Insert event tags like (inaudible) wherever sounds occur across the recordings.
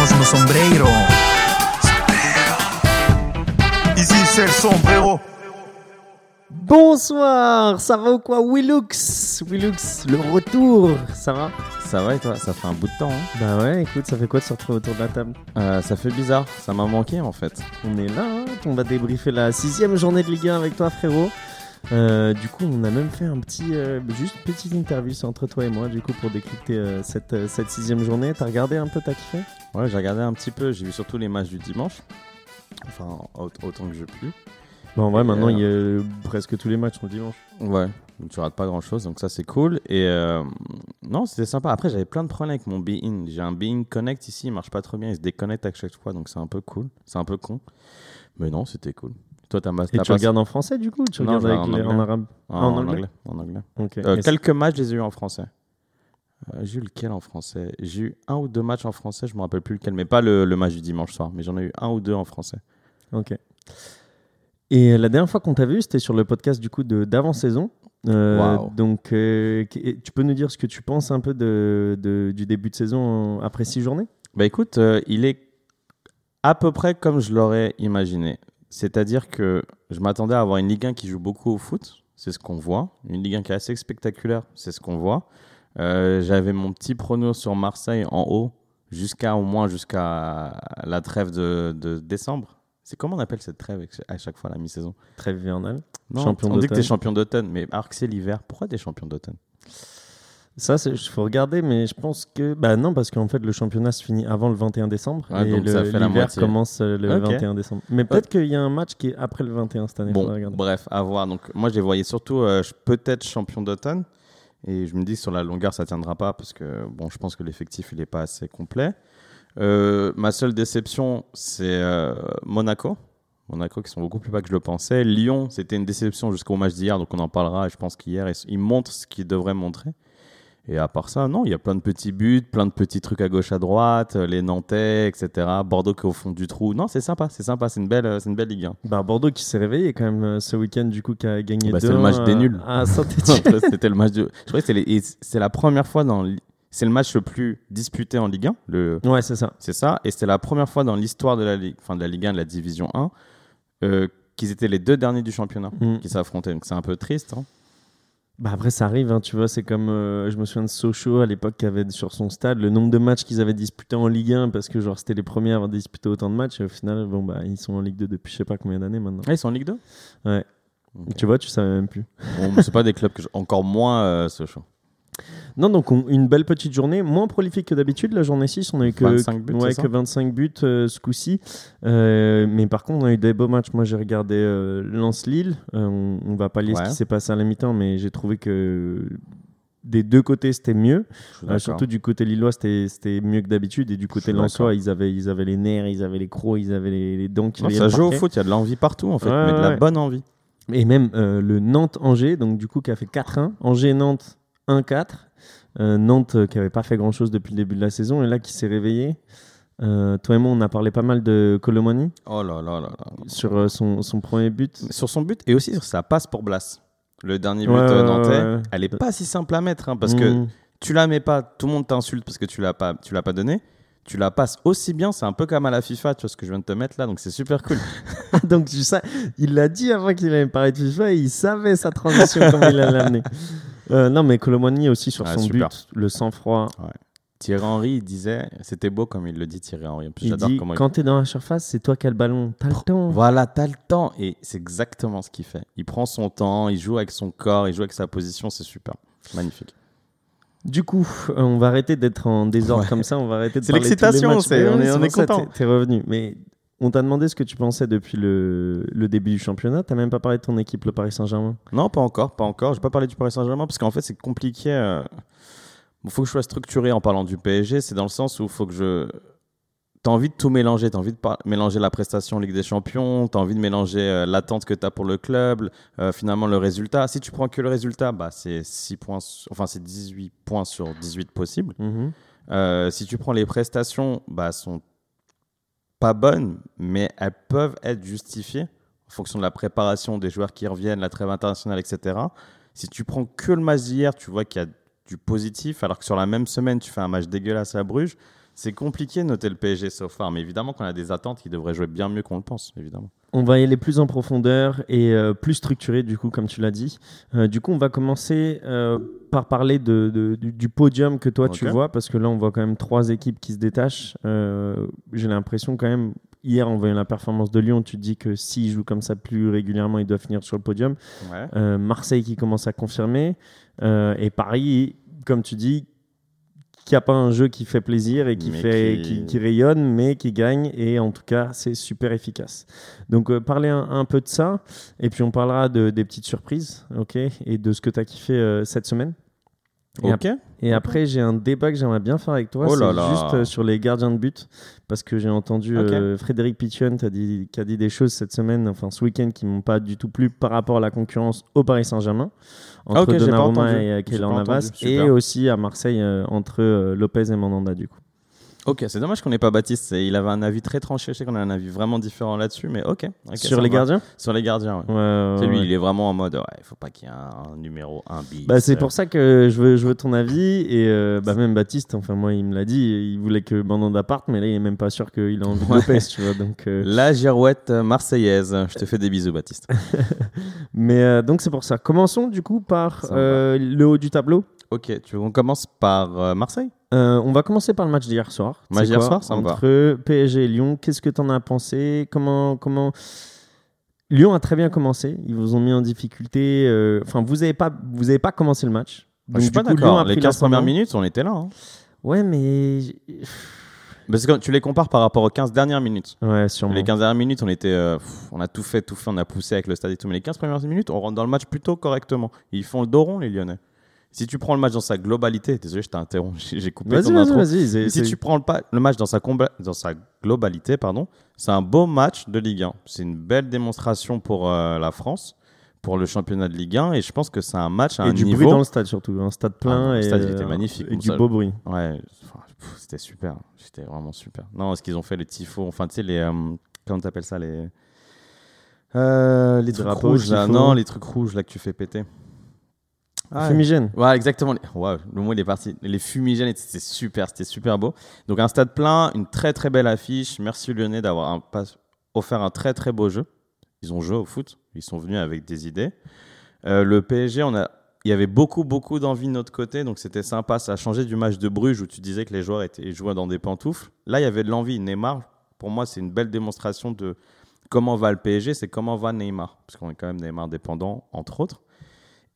quitamos nos sombrero. Sombrero. Ici c'est le sombrero. Bonsoir, ça va ou quoi Willux? Willux, le retour, ça va? Ça va et toi? Ça fait un bout de temps. Hein Bah ouais, écoute, ça fait quoi de se retrouver autour de la table? Euh, ça fait bizarre, ça m'a manqué en fait. On est là, hein, on va débriefer la sixième journée de Ligue 1 avec toi frérot. Euh, du coup, on a même fait un petit, euh, juste petite interview entre toi et moi, du coup, pour décrypter euh, cette, cette sixième journée. T'as regardé un peu, t'as kiffé Ouais, j'ai regardé un petit peu, j'ai vu surtout les matchs du dimanche. Enfin, au- autant que je puis. Bon, en vrai, Et, maintenant, il y a presque tous les matchs sont le dimanche. Ouais, donc tu rates pas grand chose, donc ça c'est cool. Et non, c'était sympa. Après, j'avais plein de problèmes avec mon Be-In. J'ai un Be-In Connect ici, il marche pas trop bien, il se déconnecte à chaque fois, donc c'est un peu cool. C'est un peu con. Mais non, c'était cool. Toi, t'as Et tu regardes en français, du coup? Ou Tu Non, regardes avec en les- en, anglais. arabe? Ah, en en, anglais? anglais. En anglais. Euh, quelques matchs, je les ai eu en français. Euh, j'ai eu lequel en français? J'ai eu un ou deux matchs en français, je me rappelle plus lequel, mais pas le, le match du dimanche soir, mais j'en ai eu un ou deux en français. Ok. Et la dernière fois qu'on t'a vu, c'était sur le podcast du coup de d'avant-saison. Euh, Waouh. Donc, euh, tu peux nous dire ce que tu penses un peu de, de- du début de saison après six journées? Bah écoute, il est à peu près comme je l'aurais imaginé. C'est-à-dire que je m'attendais à avoir une Ligue 1 qui joue beaucoup au foot, c'est ce qu'on voit. Une Ligue 1 qui est assez spectaculaire, c'est ce qu'on voit. Euh, J'avais mon petit prono sur Marseille en haut, jusqu'à au moins jusqu'à la trêve de, de décembre. C'est comment on appelle cette trêve à chaque fois la mi-saison? Trêve hivernale? Non, Champion on dit que t'es champion d'automne, mais alors que c'est l'hiver, pourquoi t'es champion d'automne? Ça, il faut regarder, mais je pense que. Bah non, parce qu'en fait, le championnat se finit avant le 21 décembre. Ouais, et donc le- ça fait la l'hiver moitié. commence euh, le Ok. 21 décembre. Mais peut-être qu'il y a un match qui est après le 21 cette année. Bon, bref, à voir. Donc, moi, je les voyais surtout euh, peut-être champion d'automne. Et je me dis, sur la longueur, ça tiendra pas parce que, bon, je pense que l'effectif, il n'est pas assez complet. Euh, ma seule déception, c'est euh, Monaco. Monaco qui sont beaucoup plus bas que je le pensais. Lyon, c'était une déception jusqu'au match d'hier, donc on en parlera. Et je pense qu'hier, ils montrent ce qu'ils devraient montrer. Et à part ça, non, il y a plein de petits buts, plein de petits trucs à gauche, à droite, euh, les Nantais, etc. Bordeaux qui est au fond du trou. Non, c'est sympa, c'est sympa, c'est une belle, euh, c'est une belle Ligue 1. Bah, Bordeaux qui s'est réveillé quand même euh, ce week-end, du coup, qui a gagné Bah, 2 c'est le match des nuls. (laughs) C'était le match de. Je crois que c'est la première fois dans. C'est le match le plus disputé en Ligue 1. Le... ouais, c'est ça. C'est ça. Et c'était la première fois dans l'histoire de la Ligue, enfin de la Ligue 1, de la Division 1, euh, qu'ils étaient les deux derniers du championnat Mm. qui s'affrontaient. Donc c'est un peu triste. hein. Bah après ça arrive, hein, tu vois, c'est comme euh, je me souviens de Sochaux à l'époque qui avait sur son stade le nombre de matchs qu'ils avaient disputés en Ligue 1 parce que genre c'était les premiers à avoir disputé autant de matchs et au final bon bah ils sont en Ligue 2 depuis je sais pas combien d'années maintenant. Ah, ils sont en Ligue 2 Ouais. Tu vois, tu savais même plus. Bon, c'est pas des clubs que je- encore moins euh, Sochaux. Non donc on- une belle petite journée, moins prolifique que d'habitude la journée 6, on a eu que 25 buts, ouais, c'est que ça 25 buts euh, ce coup-ci. Euh, mais par contre on a eu des beaux matchs. Moi j'ai regardé euh, Lens-Lille, Euh, on, on va pas lire ce qui s'est passé à la mi-temps mais j'ai trouvé que des deux côtés c'était mieux. Euh, surtout du côté lillois, c'était mieux que d'habitude. Et du côté lensois, ils avaient, ils avaient les nerfs, ils avaient les crocs, ils avaient les, les dents qui Non, ça joue au foot, il y a de l'envie partout en fait, Ouais, mais de la bonne envie. Et même euh, le Nantes-Angers, donc du coup, qui a fait 4-1. Angers-Nantes 1-4. Euh, Nantes euh, qui avait pas fait grand chose depuis le début de la saison et là qui s'est réveillé. Euh, toi et moi, on a parlé pas mal de Colomani Oh là là là là. sur son, son premier but. Sur son but et aussi sur sa passe pour Blas. Le dernier but Ouais, nantais, ouais, elle est pas si simple à mettre hein, parce que Mmh. tu la mets pas, tout le monde t'insulte parce que tu l'as pas, tu l'as pas donné. Tu la passes aussi bien, c'est un peu comme à la FIFA, tu vois ce que je viens de te mettre là, donc c'est super cool. (laughs) donc tu sais, il l'a dit avant qu'il allait parler de FIFA et il savait sa transition comment il allait l'amener. (laughs) Euh, non, mais Colomani aussi sur Ah, son super. but, le sang-froid. Thierry Henry, il disait, c'était beau comme il le dit Thierry Henry. En plus, Il j'adore dit comment il- quand t'es dans la surface, c'est toi qui as le ballon. T'as le temps. Voilà, t'as le temps et c'est exactement ce qu'il fait. Il prend son temps, il joue avec son corps, il joue avec sa position, c'est super, magnifique. Du coup, euh, on va arrêter d'être en désordre Ouais. comme ça. On va arrêter de C'est l'excitation, on est- on est content. T'es revenu. Mais on t'a demandé ce que tu pensais depuis le, le début du championnat. T'as même pas parlé de ton équipe, le Paris Saint-Germain. Non, pas encore, pas encore. Je vais pas parler du Paris Saint-Germain parce qu'en fait, c'est compliqué. euh, Il faut que je sois structuré en parlant du PSG. C'est dans le sens où il faut que je. T'as envie de tout mélanger. T'as envie de par- mélanger la prestation Ligue des Champions. T'as envie de mélanger euh, l'attente que t'as pour le club. euh, finalement, le résultat. Si tu prends que le résultat, bah, c'est 6 points. Enfin, c'est 18 points sur 18 possibles. Mhm. Euh, si tu prends les prestations, bah, sont pas bonnes, mais elles peuvent être justifiées en fonction de la préparation des joueurs qui reviennent, la trêve internationale, etc. Si tu prends que le match d'hier, tu vois qu'il y a du positif, alors que sur la même semaine, tu fais un match dégueulasse à Bruges. C'est compliqué de noter le PSG so far, mais évidemment qu'on a des attentes qui devraient jouer bien mieux qu'on le pense, évidemment. On va y aller plus en profondeur et euh, plus structuré, du coup, comme tu l'as dit. Euh, du coup, on va commencer euh, par parler de, de- du, du podium que toi tu vois, parce que là, on voit quand même trois équipes qui se détachent. J'ai l'impression quand même, hier, en voyant la performance de Lyon, tu te dis que s'ils jouent comme ça plus régulièrement, ils doivent finir sur le podium. Ouais. Marseille qui commence à confirmer. Et Paris, comme tu dis, qui a pas un jeu qui fait plaisir et qui, Mais fait, qui- qui... qui rayonne, mais qui gagne. Et en tout cas, c'est super efficace. Donc, euh, parler un, un peu de ça. Et puis, on parlera de, des petites surprises ok, et de ce que tu as kiffé euh, cette semaine. Et, Ok. et après, j'ai un débat que j'aimerais bien faire avec toi. Oh c'est juste euh, sur les gardiens de but. Parce que j'ai entendu euh, Frédéric Pichon qui a, dit, qui a dit des choses cette semaine, enfin ce week-end, qui m'ont pas du tout plu par rapport à la concurrence au Paris Saint-Germain. Entre Ah, pas Donnarumma et euh, Keylor Navas. Et aussi à Marseille euh, entre Lopez et Mandanda, du coup. Ok, c'est dommage qu'on n'ait pas Baptiste. Il avait un avis très tranché. Je sais qu'on a un avis vraiment différent là-dessus, mais ok. sur les gardiens Sur les gardiens, ouais. Ouais, ouais, C'est lui, il est vraiment en mode, il faut pas qu'il y ait un, un numéro 1 bis. Bah, c'est pour ça que je veux, je veux ton avis. Et euh, bah, même Baptiste, enfin, moi, il me l'a dit, il voulait que Mandanda parte, mais là, il est même pas sûr qu'il a envie de. Lopez, tu vois. Donc, euh, La girouette marseillaise. Je te fais des bisous, Baptiste. (laughs) Mais euh, donc, c'est pour ça. Commençons, du coup, par euh, le haut du tableau. Ok, tu veux qu'on commence par euh, Marseille? Euh, on va commencer par le match d'hier soir. Match d'hier soir, ça me va. Entre PSG et Lyon, qu'est-ce que tu en as pensé? Comment comment? Lyon a très bien commencé. Ils vous ont mis en difficulté. euh, Enfin, vous n'avez pas vous avez pas commencé le match. Ah, Je suis pas d'accord. Les pris 15 premières minutes, on était là. hein. Ouais, mais Parce que tu les compares par rapport aux 15 dernières minutes. ouais, sûrement. Les 15 dernières minutes, on était, euh, pff, on a tout fait, tout fait, on a poussé avec le stade et tout. Mais les 15 premières minutes, on rentre dans le match plutôt correctement. Ils font le dos rond, les Lyonnais. Si tu prends le match dans sa globalité, désolé, je t'ai interrompu, (laughs) j'ai coupé ton vas-y, intro. Si tu prends le, le match dans sa, dans sa globalité, pardon, c'est un beau match de Ligue 1. C'est une belle démonstration pour euh, la France, pour le championnat de Ligue 1, et je pense que c'est un match à et un du niveau. bruit dans le stade surtout, un stade plein Ah, le et, stade, il était euh, magnifique, et du ça- beau bruit. Ouais, c'était super, c'était vraiment super. Non, ce qu'ils ont fait les tifos, enfin tu sais les, euh, comment t'appelles ça les, euh, les trucs Drapeaux, rouges là, non les trucs rouges là que tu fais péter. Ah, Fumigène. Ouais, exactement. Ouais, le mot il est parti. Les fumigènes, c'était super, c'était super beau. Donc un stade plein, une très très belle affiche. Merci Lyonnais d'avoir un- offert un très très beau jeu. Ils ont joué au foot, ils sont venus avec des idées. Euh, le PSG, on a, il y avait beaucoup beaucoup d'envie de notre côté, donc c'était sympa. Ça a changé du match de Bruges où tu disais que les joueurs étaient jouaient dans des pantoufles. Là, il y avait de l'envie. Neymar, pour moi, c'est une belle démonstration de comment va le PSG, c'est comment va Neymar, parce qu'on est quand même Neymar dépendant entre autres.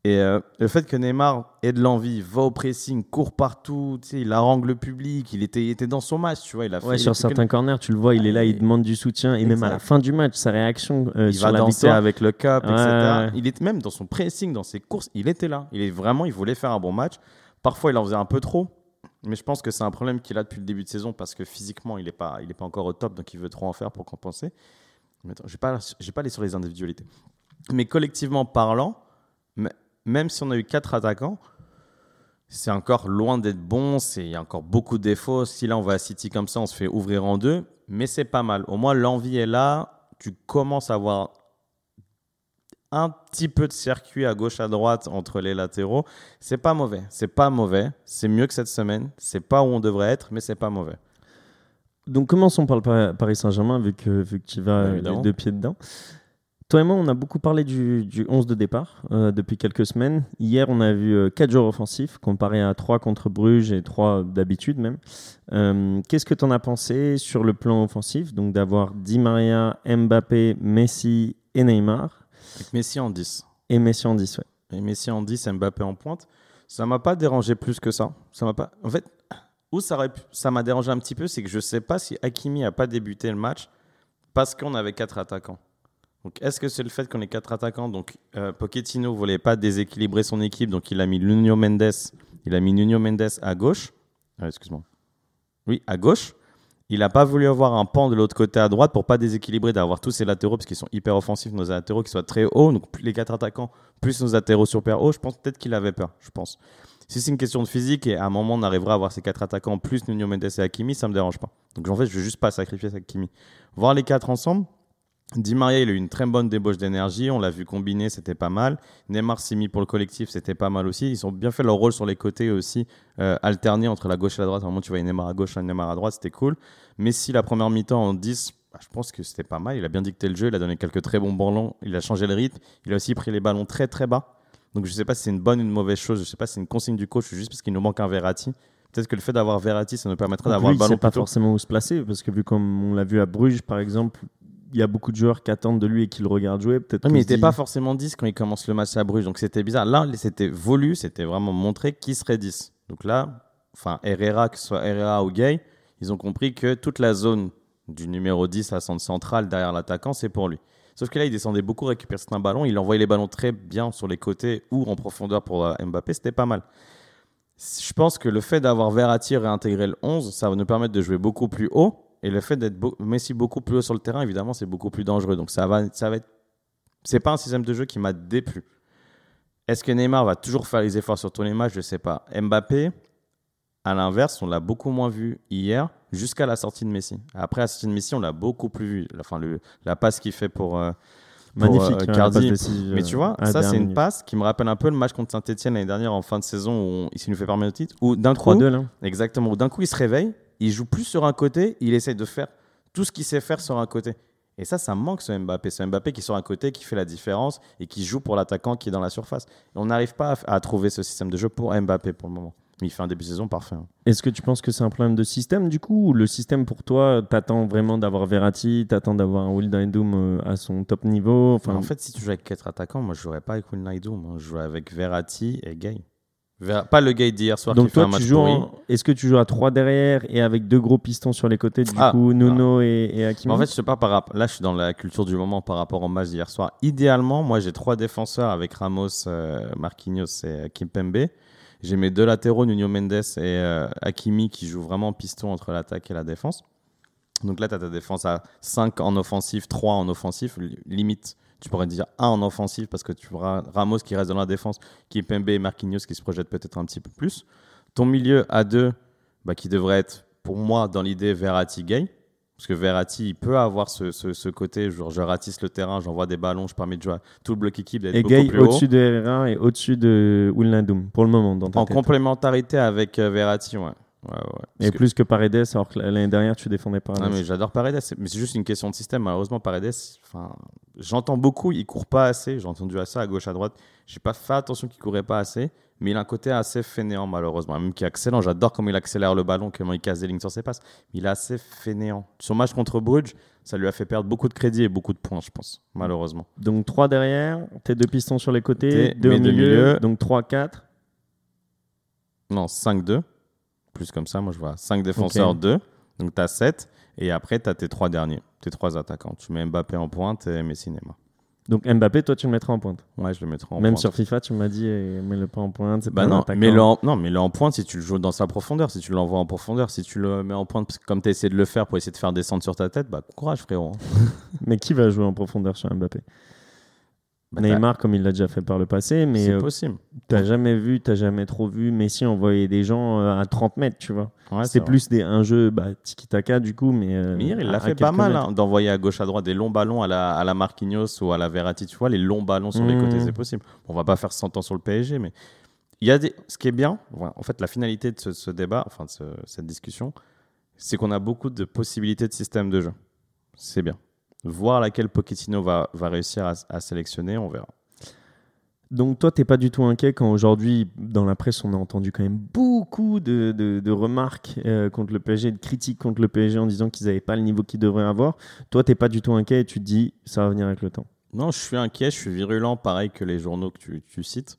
Et euh, le fait que Neymar ait de l'envie, va au pressing, court partout, il harangue le public, il était, il était dans son match, tu vois. Il a fait, Ouais, il sur a certains corners, tu le vois, il est là, il demande du soutien et même à la Exact. fin du match, sa réaction euh, il sur va la danser victoire. avec le cap, Ouais, etc. ouais. Il est même dans son pressing, dans ses courses, il était là. Il est vraiment, il voulait faire un bon match. Parfois, il en faisait un peu trop, mais je pense que c'est un problème qu'il a depuis le début de saison parce que physiquement, il n'est pas, il est pas encore au top, donc il veut trop en faire pour compenser. Mais attends, je vais pas, pas aller sur les individualités. Mais collectivement parlant, m- même si on a eu quatre attaquants, c'est encore loin d'être bon. c'est- Il y a encore beaucoup de défauts. Si là, on va à City comme ça, on se fait ouvrir en deux. Mais c'est pas mal. Au moins, l'envie est là. Tu commences à avoir un petit peu de circuit à gauche, à droite entre les latéraux. C'est pas mauvais. C'est pas mauvais. C'est mieux que cette semaine. C'est pas où on devrait être, mais c'est pas mauvais. Donc commençons par le Pa- Paris Saint-Germain, vu que, vu que tu vas euh, les deux pieds dedans. Toi et moi, on a beaucoup parlé du, du 11 de départ euh, depuis quelques semaines. Hier, on a vu 4 joueurs offensifs comparé à 3 contre Bruges et 3 d'habitude même. Euh, Qu'est-ce que tu en as pensé sur le plan offensif? Donc d'avoir Di Maria, Mbappé, Messi et Neymar. Avec Messi en 10. Et Messi en 10, ouais. Et Messi en 10, Mbappé en pointe. Ça m'a pas dérangé plus que ça. Ça m'a pas. En fait, où ça m'a dérangé un petit peu, c'est que je sais pas si Hakimi a pas débuté le match parce qu'on avait quatre attaquants. Donc, est-ce que c'est le fait qu'on ait quatre attaquants? Donc, euh, Pochettino voulait pas déséquilibrer son équipe, donc il a mis Nuno Mendes. Il a mis Nuno Mendes à gauche. Ah, excuse-moi. Oui, à gauche. Il n'a pas voulu avoir un pan de l'autre côté à droite pour pas déséquilibrer, d'avoir tous ses latéraux, parce qu'ils sont hyper offensifs, nos latéraux qui soient très hauts. Donc, les quatre attaquants, plus nos latéraux super hauts. Je pense peut-être qu'il avait peur. Je pense. Si c'est une question de physique et à un moment on arrivera à avoir ces quatre attaquants plus Nuno Mendes et Hakimi, ça me dérange pas. Donc en fait, je veux juste pas sacrifier Hakimi. Voir les quatre ensemble, Di Maria, il a eu une très bonne débauche d'énergie. On l'a vu combiner, c'était pas mal. Neymar s'est mis pour le collectif, c'était pas mal aussi. Ils ont bien fait leur rôle sur les côtés aussi, euh, alterner entre la gauche et la droite. À un moment, tu voyais Neymar à gauche, Neymar à droite, c'était cool. Messi, la première mi-temps en 10, bah, je pense que c'était pas mal. Il a bien dicté le jeu, il a donné quelques très bons ballons, il a changé le rythme. Il a aussi pris les ballons très très bas. Donc je sais pas si c'est une bonne ou une mauvaise chose. Je sais pas si c'est une consigne du coach juste parce qu'il nous manque un Verratti. Peut-être que le fait d'avoir Verratti, ça nous permettrait d'avoir le ballon il sait pas forcément où se placer, parce que vu comme on l'a vu à Bruges, par exemple, il y a beaucoup de joueurs qui attendent de lui et qui le regardent jouer. Peut-être qu'on mais il n'était dit- pas forcément 10 quand il commence le match à Bruges, donc c'était bizarre. Là, c'était voulu, c'était vraiment montré qui serait 10. Donc là, enfin, Herrera, que ce soit Herrera ou Gay, ils ont compris que toute la zone du numéro 10 à centre central derrière l'attaquant, c'est pour lui. Sauf que là, il descendait beaucoup récupérer certains ballons, il envoyait les ballons très bien sur les côtés ou en profondeur pour euh, Mbappé, c'était pas mal. Je pense que le fait d'avoir Verratti réintégré le 11, ça va nous permettre de jouer beaucoup plus haut. Et le fait d'être beau- Messi beaucoup plus haut sur le terrain, évidemment, c'est beaucoup plus dangereux. Donc ça va, ça va être. C'est pas un système de jeu qui m'a déplu. Est-ce que Neymar va toujours faire les efforts sur tous les matchs? Je sais pas. Mbappé, à l'inverse, on l'a beaucoup moins vu hier jusqu'à la sortie de Messi. Après la sortie de Messi, on l'a beaucoup plus vu. Enfin, le, la passe qu'il fait pour. euh, pour, Magnifique. euh, Cardi. décisive, mais tu vois, ça c'est une minute. passe qui me rappelle un peu le match contre Saint-Etienne l'année dernière en fin de saison où on- il nous fait parmi le titre. Où d'un coup, 3-2 là. Exactement. Où D'un coup, il se réveille, il joue plus sur un côté, il essaye de faire tout ce qu'il sait faire sur un côté. Et ça, ça manque ce Mbappé. Ce Mbappé qui sur un côté, qui fait la différence et qui joue pour l'attaquant qui est dans la surface. Et on n'arrive pas à, à trouver ce système de jeu pour Mbappé pour le moment. Mais il fait un début de saison parfait. hein. Est-ce que tu penses que c'est un problème de système du coup ou le système pour toi, t'attends vraiment d'avoir Verratti, t'attends d'avoir un Wijnaldum euh, à son top niveau? Enfin, en fait, si tu joues avec quatre attaquants, moi je jouerais pas avec Wijnaldum. Moi, je jouerais avec Verratti et Gay. Pas le Gay d'hier soir Donc qui fait toi, un match tu joues en- est-ce que tu joues à 3 derrière et avec deux gros pistons sur les côtés, du Ah, coup Nuno et, et Hakimi en fait, je sais pas par rapport. Là, je suis dans la culture du moment par rapport au match d'hier soir. Idéalement, moi, j'ai trois défenseurs avec Ramos, euh, Marquinhos et Kimpembe. J'ai mes deux latéraux, Nuno Mendes et euh, Hakimi, qui jouent vraiment piston entre l'attaque et la défense. Donc là, tu as ta défense à 5 en offensif, 3 en offensif. Li- Limite, tu pourrais dire 1 en offensif parce que tu auras Ramos qui reste dans la défense, Kimpembe et Marquinhos qui se projettent peut-être un petit peu plus. Ton milieu à 2, bah, qui devrait être, pour moi, dans l'idée, Verratti-Gay. Parce que Verratti, il peut avoir ce, ce, ce côté, genre je ratisse le terrain, j'envoie des ballons, je permets de jouer à tout le bloc équipe Et Gay au-dessus de Herrera et au-dessus de Wijnaldum pour le moment dans ta En tête. complémentarité avec euh, Verratti, ouais. Ouais, Et que- plus que Paredes, alors que l'année dernière tu défendais Paredes. Ah, mais j'adore Paredes, mais c'est juste une question de système. Malheureusement, Paredes, j'entends beaucoup, il court pas assez. J'ai entendu ça à gauche, à droite. J'ai pas fait attention qu'il courait pas assez, mais il a un côté assez fainéant, malheureusement. Même qui est excellent. J'adore comment il accélère le ballon, comment il casse des lignes sur ses passes. Mais il est assez fainéant. Son match contre Bruges, ça lui a fait perdre beaucoup de crédit et beaucoup de points, je pense, malheureusement. Donc 3 derrière, tes deux pistons sur les côtés, Tes- 2 au milieu, donc 3-4. Non, 5-2. Plus comme ça, moi je vois 5 défenseurs, Ok. 2. Donc tu as 7. Et après, tu as tes trois derniers, tes trois attaquants. Tu mets Mbappé en pointe et Messi Neymar. Donc Mbappé, toi tu le mettras en pointe. Ouais, je le mettrai en Même pointe. sur FIFA, tu m'as dit, eh, mets-le pas en pointe. c'est Bah pas non, mais le en, non, mais le en pointe si tu le joues dans sa profondeur, si tu l'envoies en profondeur, si tu le mets en pointe, parce que comme tu as essayé de le faire pour essayer de faire descendre sur ta tête, bah courage frérot. hein. (laughs) Mais qui va jouer en profondeur sur Mbappé? Neymar, comme il l'a déjà fait par le passé, mais c'est euh, possible. t'as jamais vu, t'as jamais trop vu Messi envoyer des gens euh, à 30 mètres, tu vois. Ouais, c'est plus des, un jeu bah, tiki-taka du coup, mais. euh, Mais hier, il l'a fait pas mal hein, d'envoyer à gauche à droite des longs ballons à la, à la Marquinhos ou à la Verratti, tu vois, les longs ballons sur les Mhm. côtés, c'est possible. On va pas faire 100 ans sur le PSG, mais il y a des... ce qui est bien, en fait, la finalité de ce, ce débat, enfin de ce- cette discussion, c'est qu'on a beaucoup de possibilités de système de jeu. C'est bien. Voir laquelle Pochettino va, va réussir à, sélectionner, on verra. Donc toi, t'es pas du tout inquiet quand aujourd'hui, dans la presse, on a entendu quand même beaucoup de, de- remarques euh, contre le PSG, de critiques contre le PSG en disant qu'ils n'avaient pas le niveau qu'ils devraient avoir. Toi, t'es pas du tout inquiet et tu te dis, ça va venir avec le temps. Non, je suis inquiet, je suis virulent, pareil que les journaux que tu, tu cites.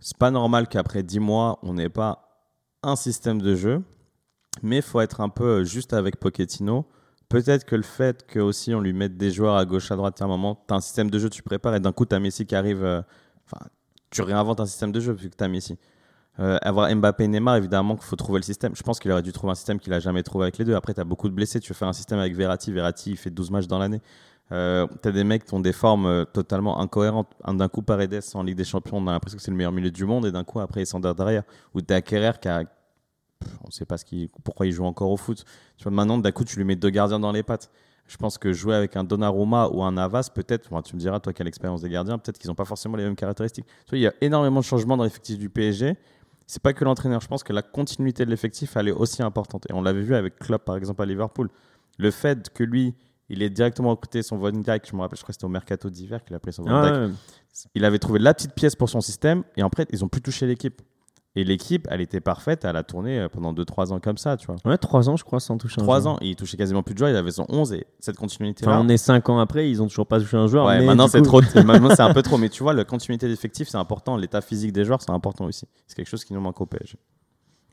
C'est pas normal qu'après 10 mois, on n'ait pas un système de jeu, mais faut être un peu juste avec Pochettino. Peut-être que le fait que aussi on lui mette des joueurs à gauche, à droite, à un moment, tu as un système de jeu, tu prépares et d'un coup, tu as Messi qui arrive. euh, Enfin, tu réinventes un système de jeu vu que tu as Messi. Euh, avoir Mbappé et Neymar, évidemment qu'il faut trouver le système. Je pense qu'il aurait dû trouver un système qu'il a jamais trouvé avec les deux. Après, tu as beaucoup de blessés. Tu faire un système avec Verratti. Verratti, il fait 12 matchs dans l'année. Euh, t'as des mecs qui ont des formes euh, totalement incohérentes. Un D'un coup, Paredes en Ligue des Champions, on a l'impression que c'est le meilleur milieu du monde, et d'un coup, après, ils sont derrière. Ou t'as Kerrer qui a. On sait pas ce qui, pourquoi il joue encore au foot. Tu vois, maintenant, d'un coup, tu lui mets deux gardiens dans les pattes. Je pense que jouer avec un Donnarumma ou un Navas, peut-être, tu me diras, toi qui as l'expérience des gardiens, peut-être qu'ils n'ont pas forcément les mêmes caractéristiques. Tu vois, il y a énormément de changements dans l'effectif du PSG. C'est pas que l'entraîneur. Je pense que la continuité de l'effectif, elle est aussi importante. Et on l'avait vu avec Klopp, par exemple, à Liverpool. Le fait que lui, il est directement recruté son Van Dijk, je me rappelle, je crois que c'était au mercato d'hiver qu'il a pris son Dijk. Ah, ouais. Il avait trouvé la petite pièce pour son système et après, ils ont plus touché l'équipe. Et l'équipe, elle était parfaite, elle a tourné euh, pendant 2-3 ans comme ça, tu vois. Ouais, 3 ans, je crois, sans toucher un 3 joueur. ans, il touchait quasiment plus de joueurs, il avait son 11 et cette continuité-là. Enfin, on est 5 ans après, ils ont toujours pas touché un joueur. Ouais, mais maintenant c'est coup- trop, (laughs) maintenant c'est un peu trop, mais tu vois, la continuité d'effectif c'est important, l'état physique des joueurs c'est important aussi. C'est quelque chose qui nous manque au PSG.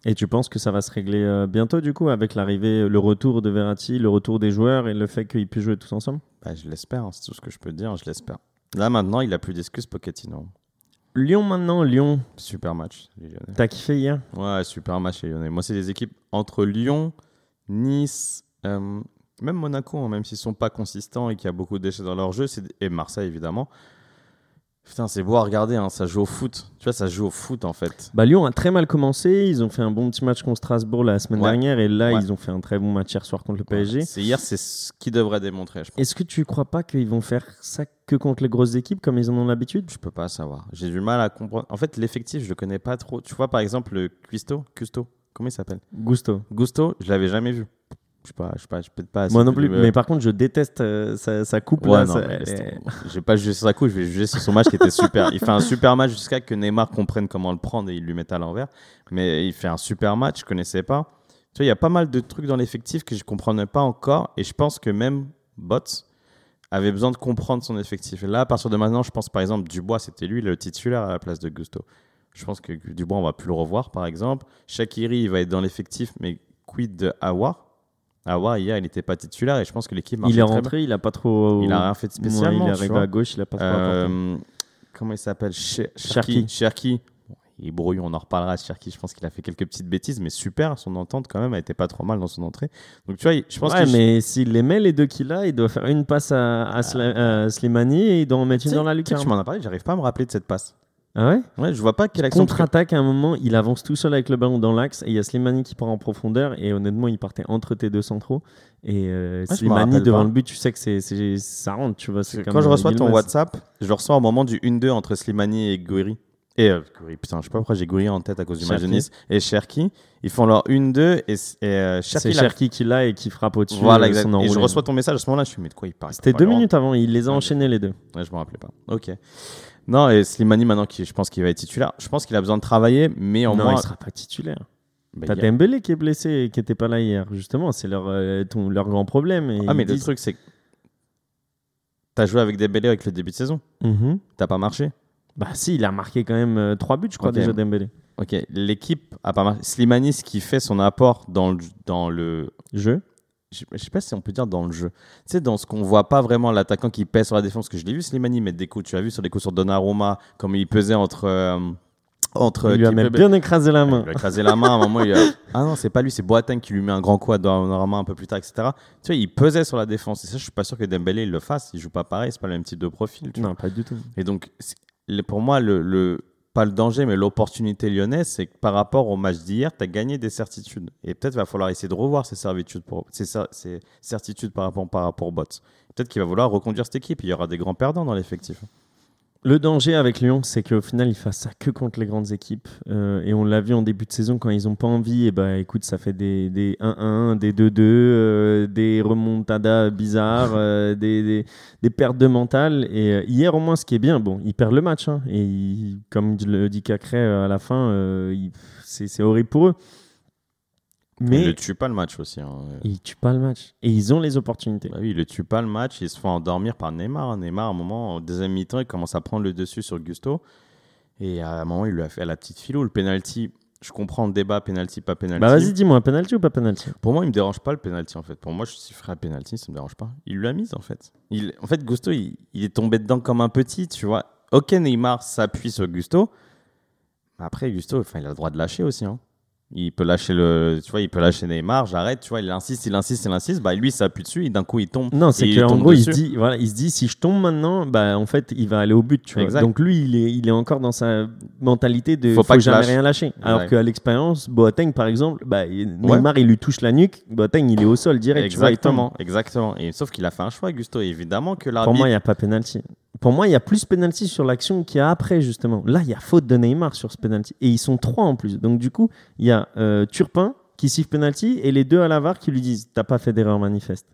Et tu penses que ça va se régler euh, bientôt, du coup, avec l'arrivée, le retour de Verratti, le retour des joueurs et le fait qu'ils puissent jouer tous ensemble? Bah, je l'espère, hein, c'est tout ce que je peux te dire, je l'espère. Là maintenant, il a plus d'excuses, Pochettino. Lyon maintenant, Lyon. Super match, les Lyonnais. T'as kiffé hier? Ouais, super match les Lyonnais. Moi, c'est des équipes entre Lyon, Nice, euh, même Monaco, hein, même s'ils sont pas consistants et qu'il y a beaucoup de déchets dans leur jeu, et Marseille évidemment. Putain, c'est beau à regarder, hein, ça joue au foot. Tu vois, ça joue au foot en fait. Bah, Lyon a très mal commencé. Ils ont fait un bon petit match contre Strasbourg la semaine Ouais. dernière. Et là, Ouais. ils ont fait un très bon match hier soir contre le PSG. C'est hier, c'est ce qu'ils devraient démontrer, je pense. Est-ce que tu crois pas qu'ils vont faire ça que contre les grosses équipes comme ils en ont l'habitude? Je peux pas savoir. J'ai du mal à comprendre. En fait, l'effectif, je le connais pas trop. Tu vois, par exemple, le Custo, Custo, comment il s'appelle? Gusto. Gusto, je l'avais jamais vu. Je sais pas, je sais pas, je peux pas. Moi non plus. Mais par contre, je déteste euh, sa, sa coupe Ouais, là. non, ça- mais je vais pas juger sur sa coupe, je vais juger sur son match qui était super. Il fait un super match jusqu'à que Neymar comprenne comment le prendre et il lui mette à l'envers. Mais il fait un super match, je connaissais pas. Tu vois, il y a pas mal de trucs dans l'effectif que je comprenais pas encore et je pense que même Bots avait besoin de comprendre son effectif. Et là, à partir de maintenant, je pense par exemple Dubois, c'était lui le titulaire à la place de Gusto. Je pense que Dubois, on va plus le revoir par exemple. Shakiri, il va être dans l'effectif, mais quid de Awar Awar, hier, il n'était pas titulaire et je pense que l'équipe Il est très bien. rentré, il a pas trop. Il a rien fait de Ouais, spécialement. il est arrivé à gauche, il a pas trop. Euh, comment il s'appelle? Cher- Cherki. Cherki. Il est brouillon, on en reparlera Cherki. Je pense qu'il a fait quelques petites bêtises, mais super. Son entente, quand même, a été pas trop mal dans son entrée. Donc, tu vois, je pense ouais, que. mais s'il les met les deux qu'il a, il doit faire une passe à, à Sla- à Slimani et il doit en mettre une dans la lucarne. tu m'en as parlé, j'arrive pas à me rappeler de cette passe. Ah ouais? Ouais, je vois pas quelle action. Contre-attaque à un moment, il avance tout seul avec le ballon dans l'axe et il y a Slimani qui part en profondeur et honnêtement, il partait entre tes deux centraux et euh, me Slimani devant pas. le but, tu sais que c'est, ça rentre, tu vois. comme, Quand je reçois ton. WhatsApp, je le reçois au moment du 1-2 entre Slimani et Gouiri. Et euh, Gouiri, putain, je sais pas pourquoi j'ai Gouiri en tête à cause du match. Nice. Et Cherki, ils font leur 1-2 et, et euh, Cherki, c'est Cherki qui l'a et qui frappe au-dessus. Voilà, euh, exact. Et je reçois ton message à ce moment-là, je suis, mais de quoi il parle? C'était deux minutes avant, il les a enchaînés les deux. Ouais, je me rappelais pas. Ok. Non, et Slimani, maintenant, qui, je pense qu'il va être titulaire. Je pense qu'il a besoin de travailler, mais en non, moins. il sera pas titulaire. Bah, T'as a- Dembélé qui est blessé et qui était pas là hier, justement. C'est leur, euh, ton- leur grand problème. et Ah, mais le truc, c'est que. T'as joué avec Dembélé avec le début de saison. Mhm. T'as pas marché. Bah si, il a marqué quand même 3 buts, je crois, déjà Dembélé. Ok. L'équipe a pas marché. Slimani, ce qui fait son apport dans le. Dans le Jeu je sais- je sais pas si on peut dire dans le jeu. Tu sais, dans ce qu'on voit pas vraiment l'attaquant qui pèse sur la défense, que je l'ai vu Slimani mettre des coups. Tu as vu sur des coups sur Donnarumma, comme il pesait entre. euh, entre Il lui a même bien écrasé la Il main. lui a écrasé la main à un moment. Il a... (laughs) Ah non, c'est pas lui, c'est Boateng qui lui met un grand coup à Donnarumma un peu plus tard, etc. Tu vois, il pesait sur la défense. Et ça, je suis pas sûr que Dembélé il le fasse. Il joue pas pareil, c'est pas le même type de profil. tu vois. Non, pas du tout. Et donc, pour moi, le, le- pas le danger, mais l'opportunité lyonnaise, c'est que par rapport au match d'hier, tu as gagné des certitudes. Et peut-être va falloir essayer de revoir ces, certitudes par rapport, par rapport bots. Peut-être qu'il va vouloir reconduire cette équipe. Il y aura des grands perdants dans l'effectif. Le danger avec Lyon, c'est qu'au final, ils fassent ça que contre les grandes équipes. Euh, et on l'a vu en début de saison, quand ils n'ont pas envie, et bah écoute, ça fait des, des 1-1, des 2-2, euh, des remontadas bizarres, euh, des, des, des pertes de mental. Et hier, au moins, ce qui est bien, bon, ils perdent le match. hein, et comme le dit Cacré à la fin, c'est horrible pour eux. Mais il ne tue pas le match aussi. hein. ils tuent pas le match. Et ils ont les opportunités. Bah oui, il ne tue pas le match. Ils se font endormir par Neymar. hein. Neymar, à un moment, en deuxième mi-temps, il commence à prendre le dessus sur Gusto. Et à un moment, il lui a fait la petite philo. Le penalty, je comprends le débat, penalty, pas penalty. Bah vas-y, dis-moi, penalty ou pas penalty? Pour moi, il me dérange pas le penalty en fait. Pour moi, je sifflerais penalty, ça me dérange pas. Il l'a mise en fait. Il, en fait, Gusto, il, il est tombé dedans comme un petit, tu vois. Ok, Neymar s'appuie sur Gusto. Après, Gusto, enfin, il a le droit de lâcher aussi. Hein. Il peut lâcher le, tu vois, il peut lâcher Neymar, j'arrête, tu vois, il insiste, il insiste, il insiste, bah lui il s'appuie dessus, et d'un coup il tombe. Non, c'est qu'en gros, il se, dit, voilà, il se dit si je tombe maintenant, bah, en fait, il va aller au but. Tu vois. Exact. Donc lui, il est, il est encore dans sa mentalité de Faut faut, pas jamais lâche. rien lâcher. Alors Ouais. qu'à l'expérience, Boateng, par exemple, bah, Neymar, il lui touche la nuque, Boateng, il est au sol direct. tu vois, il tombe. Exactement, exactement. Et sauf qu'il a fait un choix, Gusto. Évidemment que Pour l'arbitre. moi, il n'y a pas penalty. Pour moi, il y a plus penalty sur l'action qu'il y a après, justement. Là, il y a faute de Neymar sur ce penalty. Et ils sont trois en plus. Donc, du coup, il y a euh, Turpin qui siffle penalty et les deux à la VAR qui lui disent T'as pas fait d'erreur manifeste.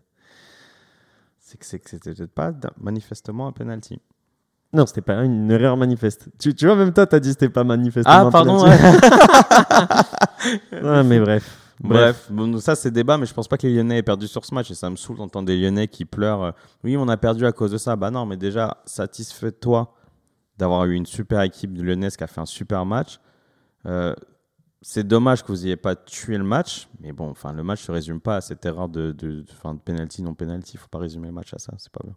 c'est que c'était peut-être pas manifestement un penalty. Non, c'était pas une erreur manifeste. Tu, tu vois, même toi, t'as dit c'était pas manifestement Ah, pardon. ouais. (laughs) Ouais, mais bref. Bref, bon, ça c'est débat, mais je pense pas que les Lyonnais aient perdu sur ce match et ça me saoule d'entendre des Lyonnais qui pleurent. euh, Oui, on a perdu à cause de ça. Bah non, mais déjà, satisfait-toi d'avoir eu une super équipe de lyonnaise qui a fait un super match. Euh, c'est dommage que vous n'ayez pas tué le match, mais bon, enfin, le match se résume pas à cette erreur de, de, enfin, de penalty, non penalty. Il faut pas résumer le match à ça, c'est pas bien.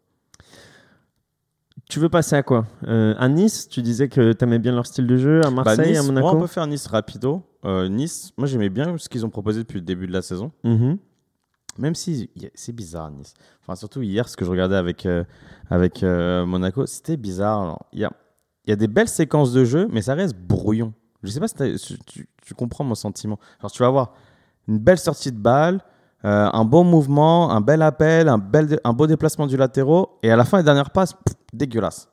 Tu veux passer à quoi? Euh, À Nice, tu disais que t'aimais bien leur style de jeu. À Bah, Marseille, nice, à Monaco on peut faire Nice rapido. Euh, nice, moi j'aimais bien ce qu'ils ont proposé depuis le début de la saison. Mhm. Même si c'est bizarre Nice. Enfin surtout hier ce que je regardais avec euh, avec euh, Monaco, c'était bizarre. Il y a il y a des belles séquences de jeu, mais ça reste brouillon. Je sais pas si, tu, tu comprends mon sentiment. Alors tu vas voir une belle sortie de balle, un bon mouvement, un bel appel, un bel un beau déplacement du latéraux, et à la fin les dernières passes, pff, dégueulasse.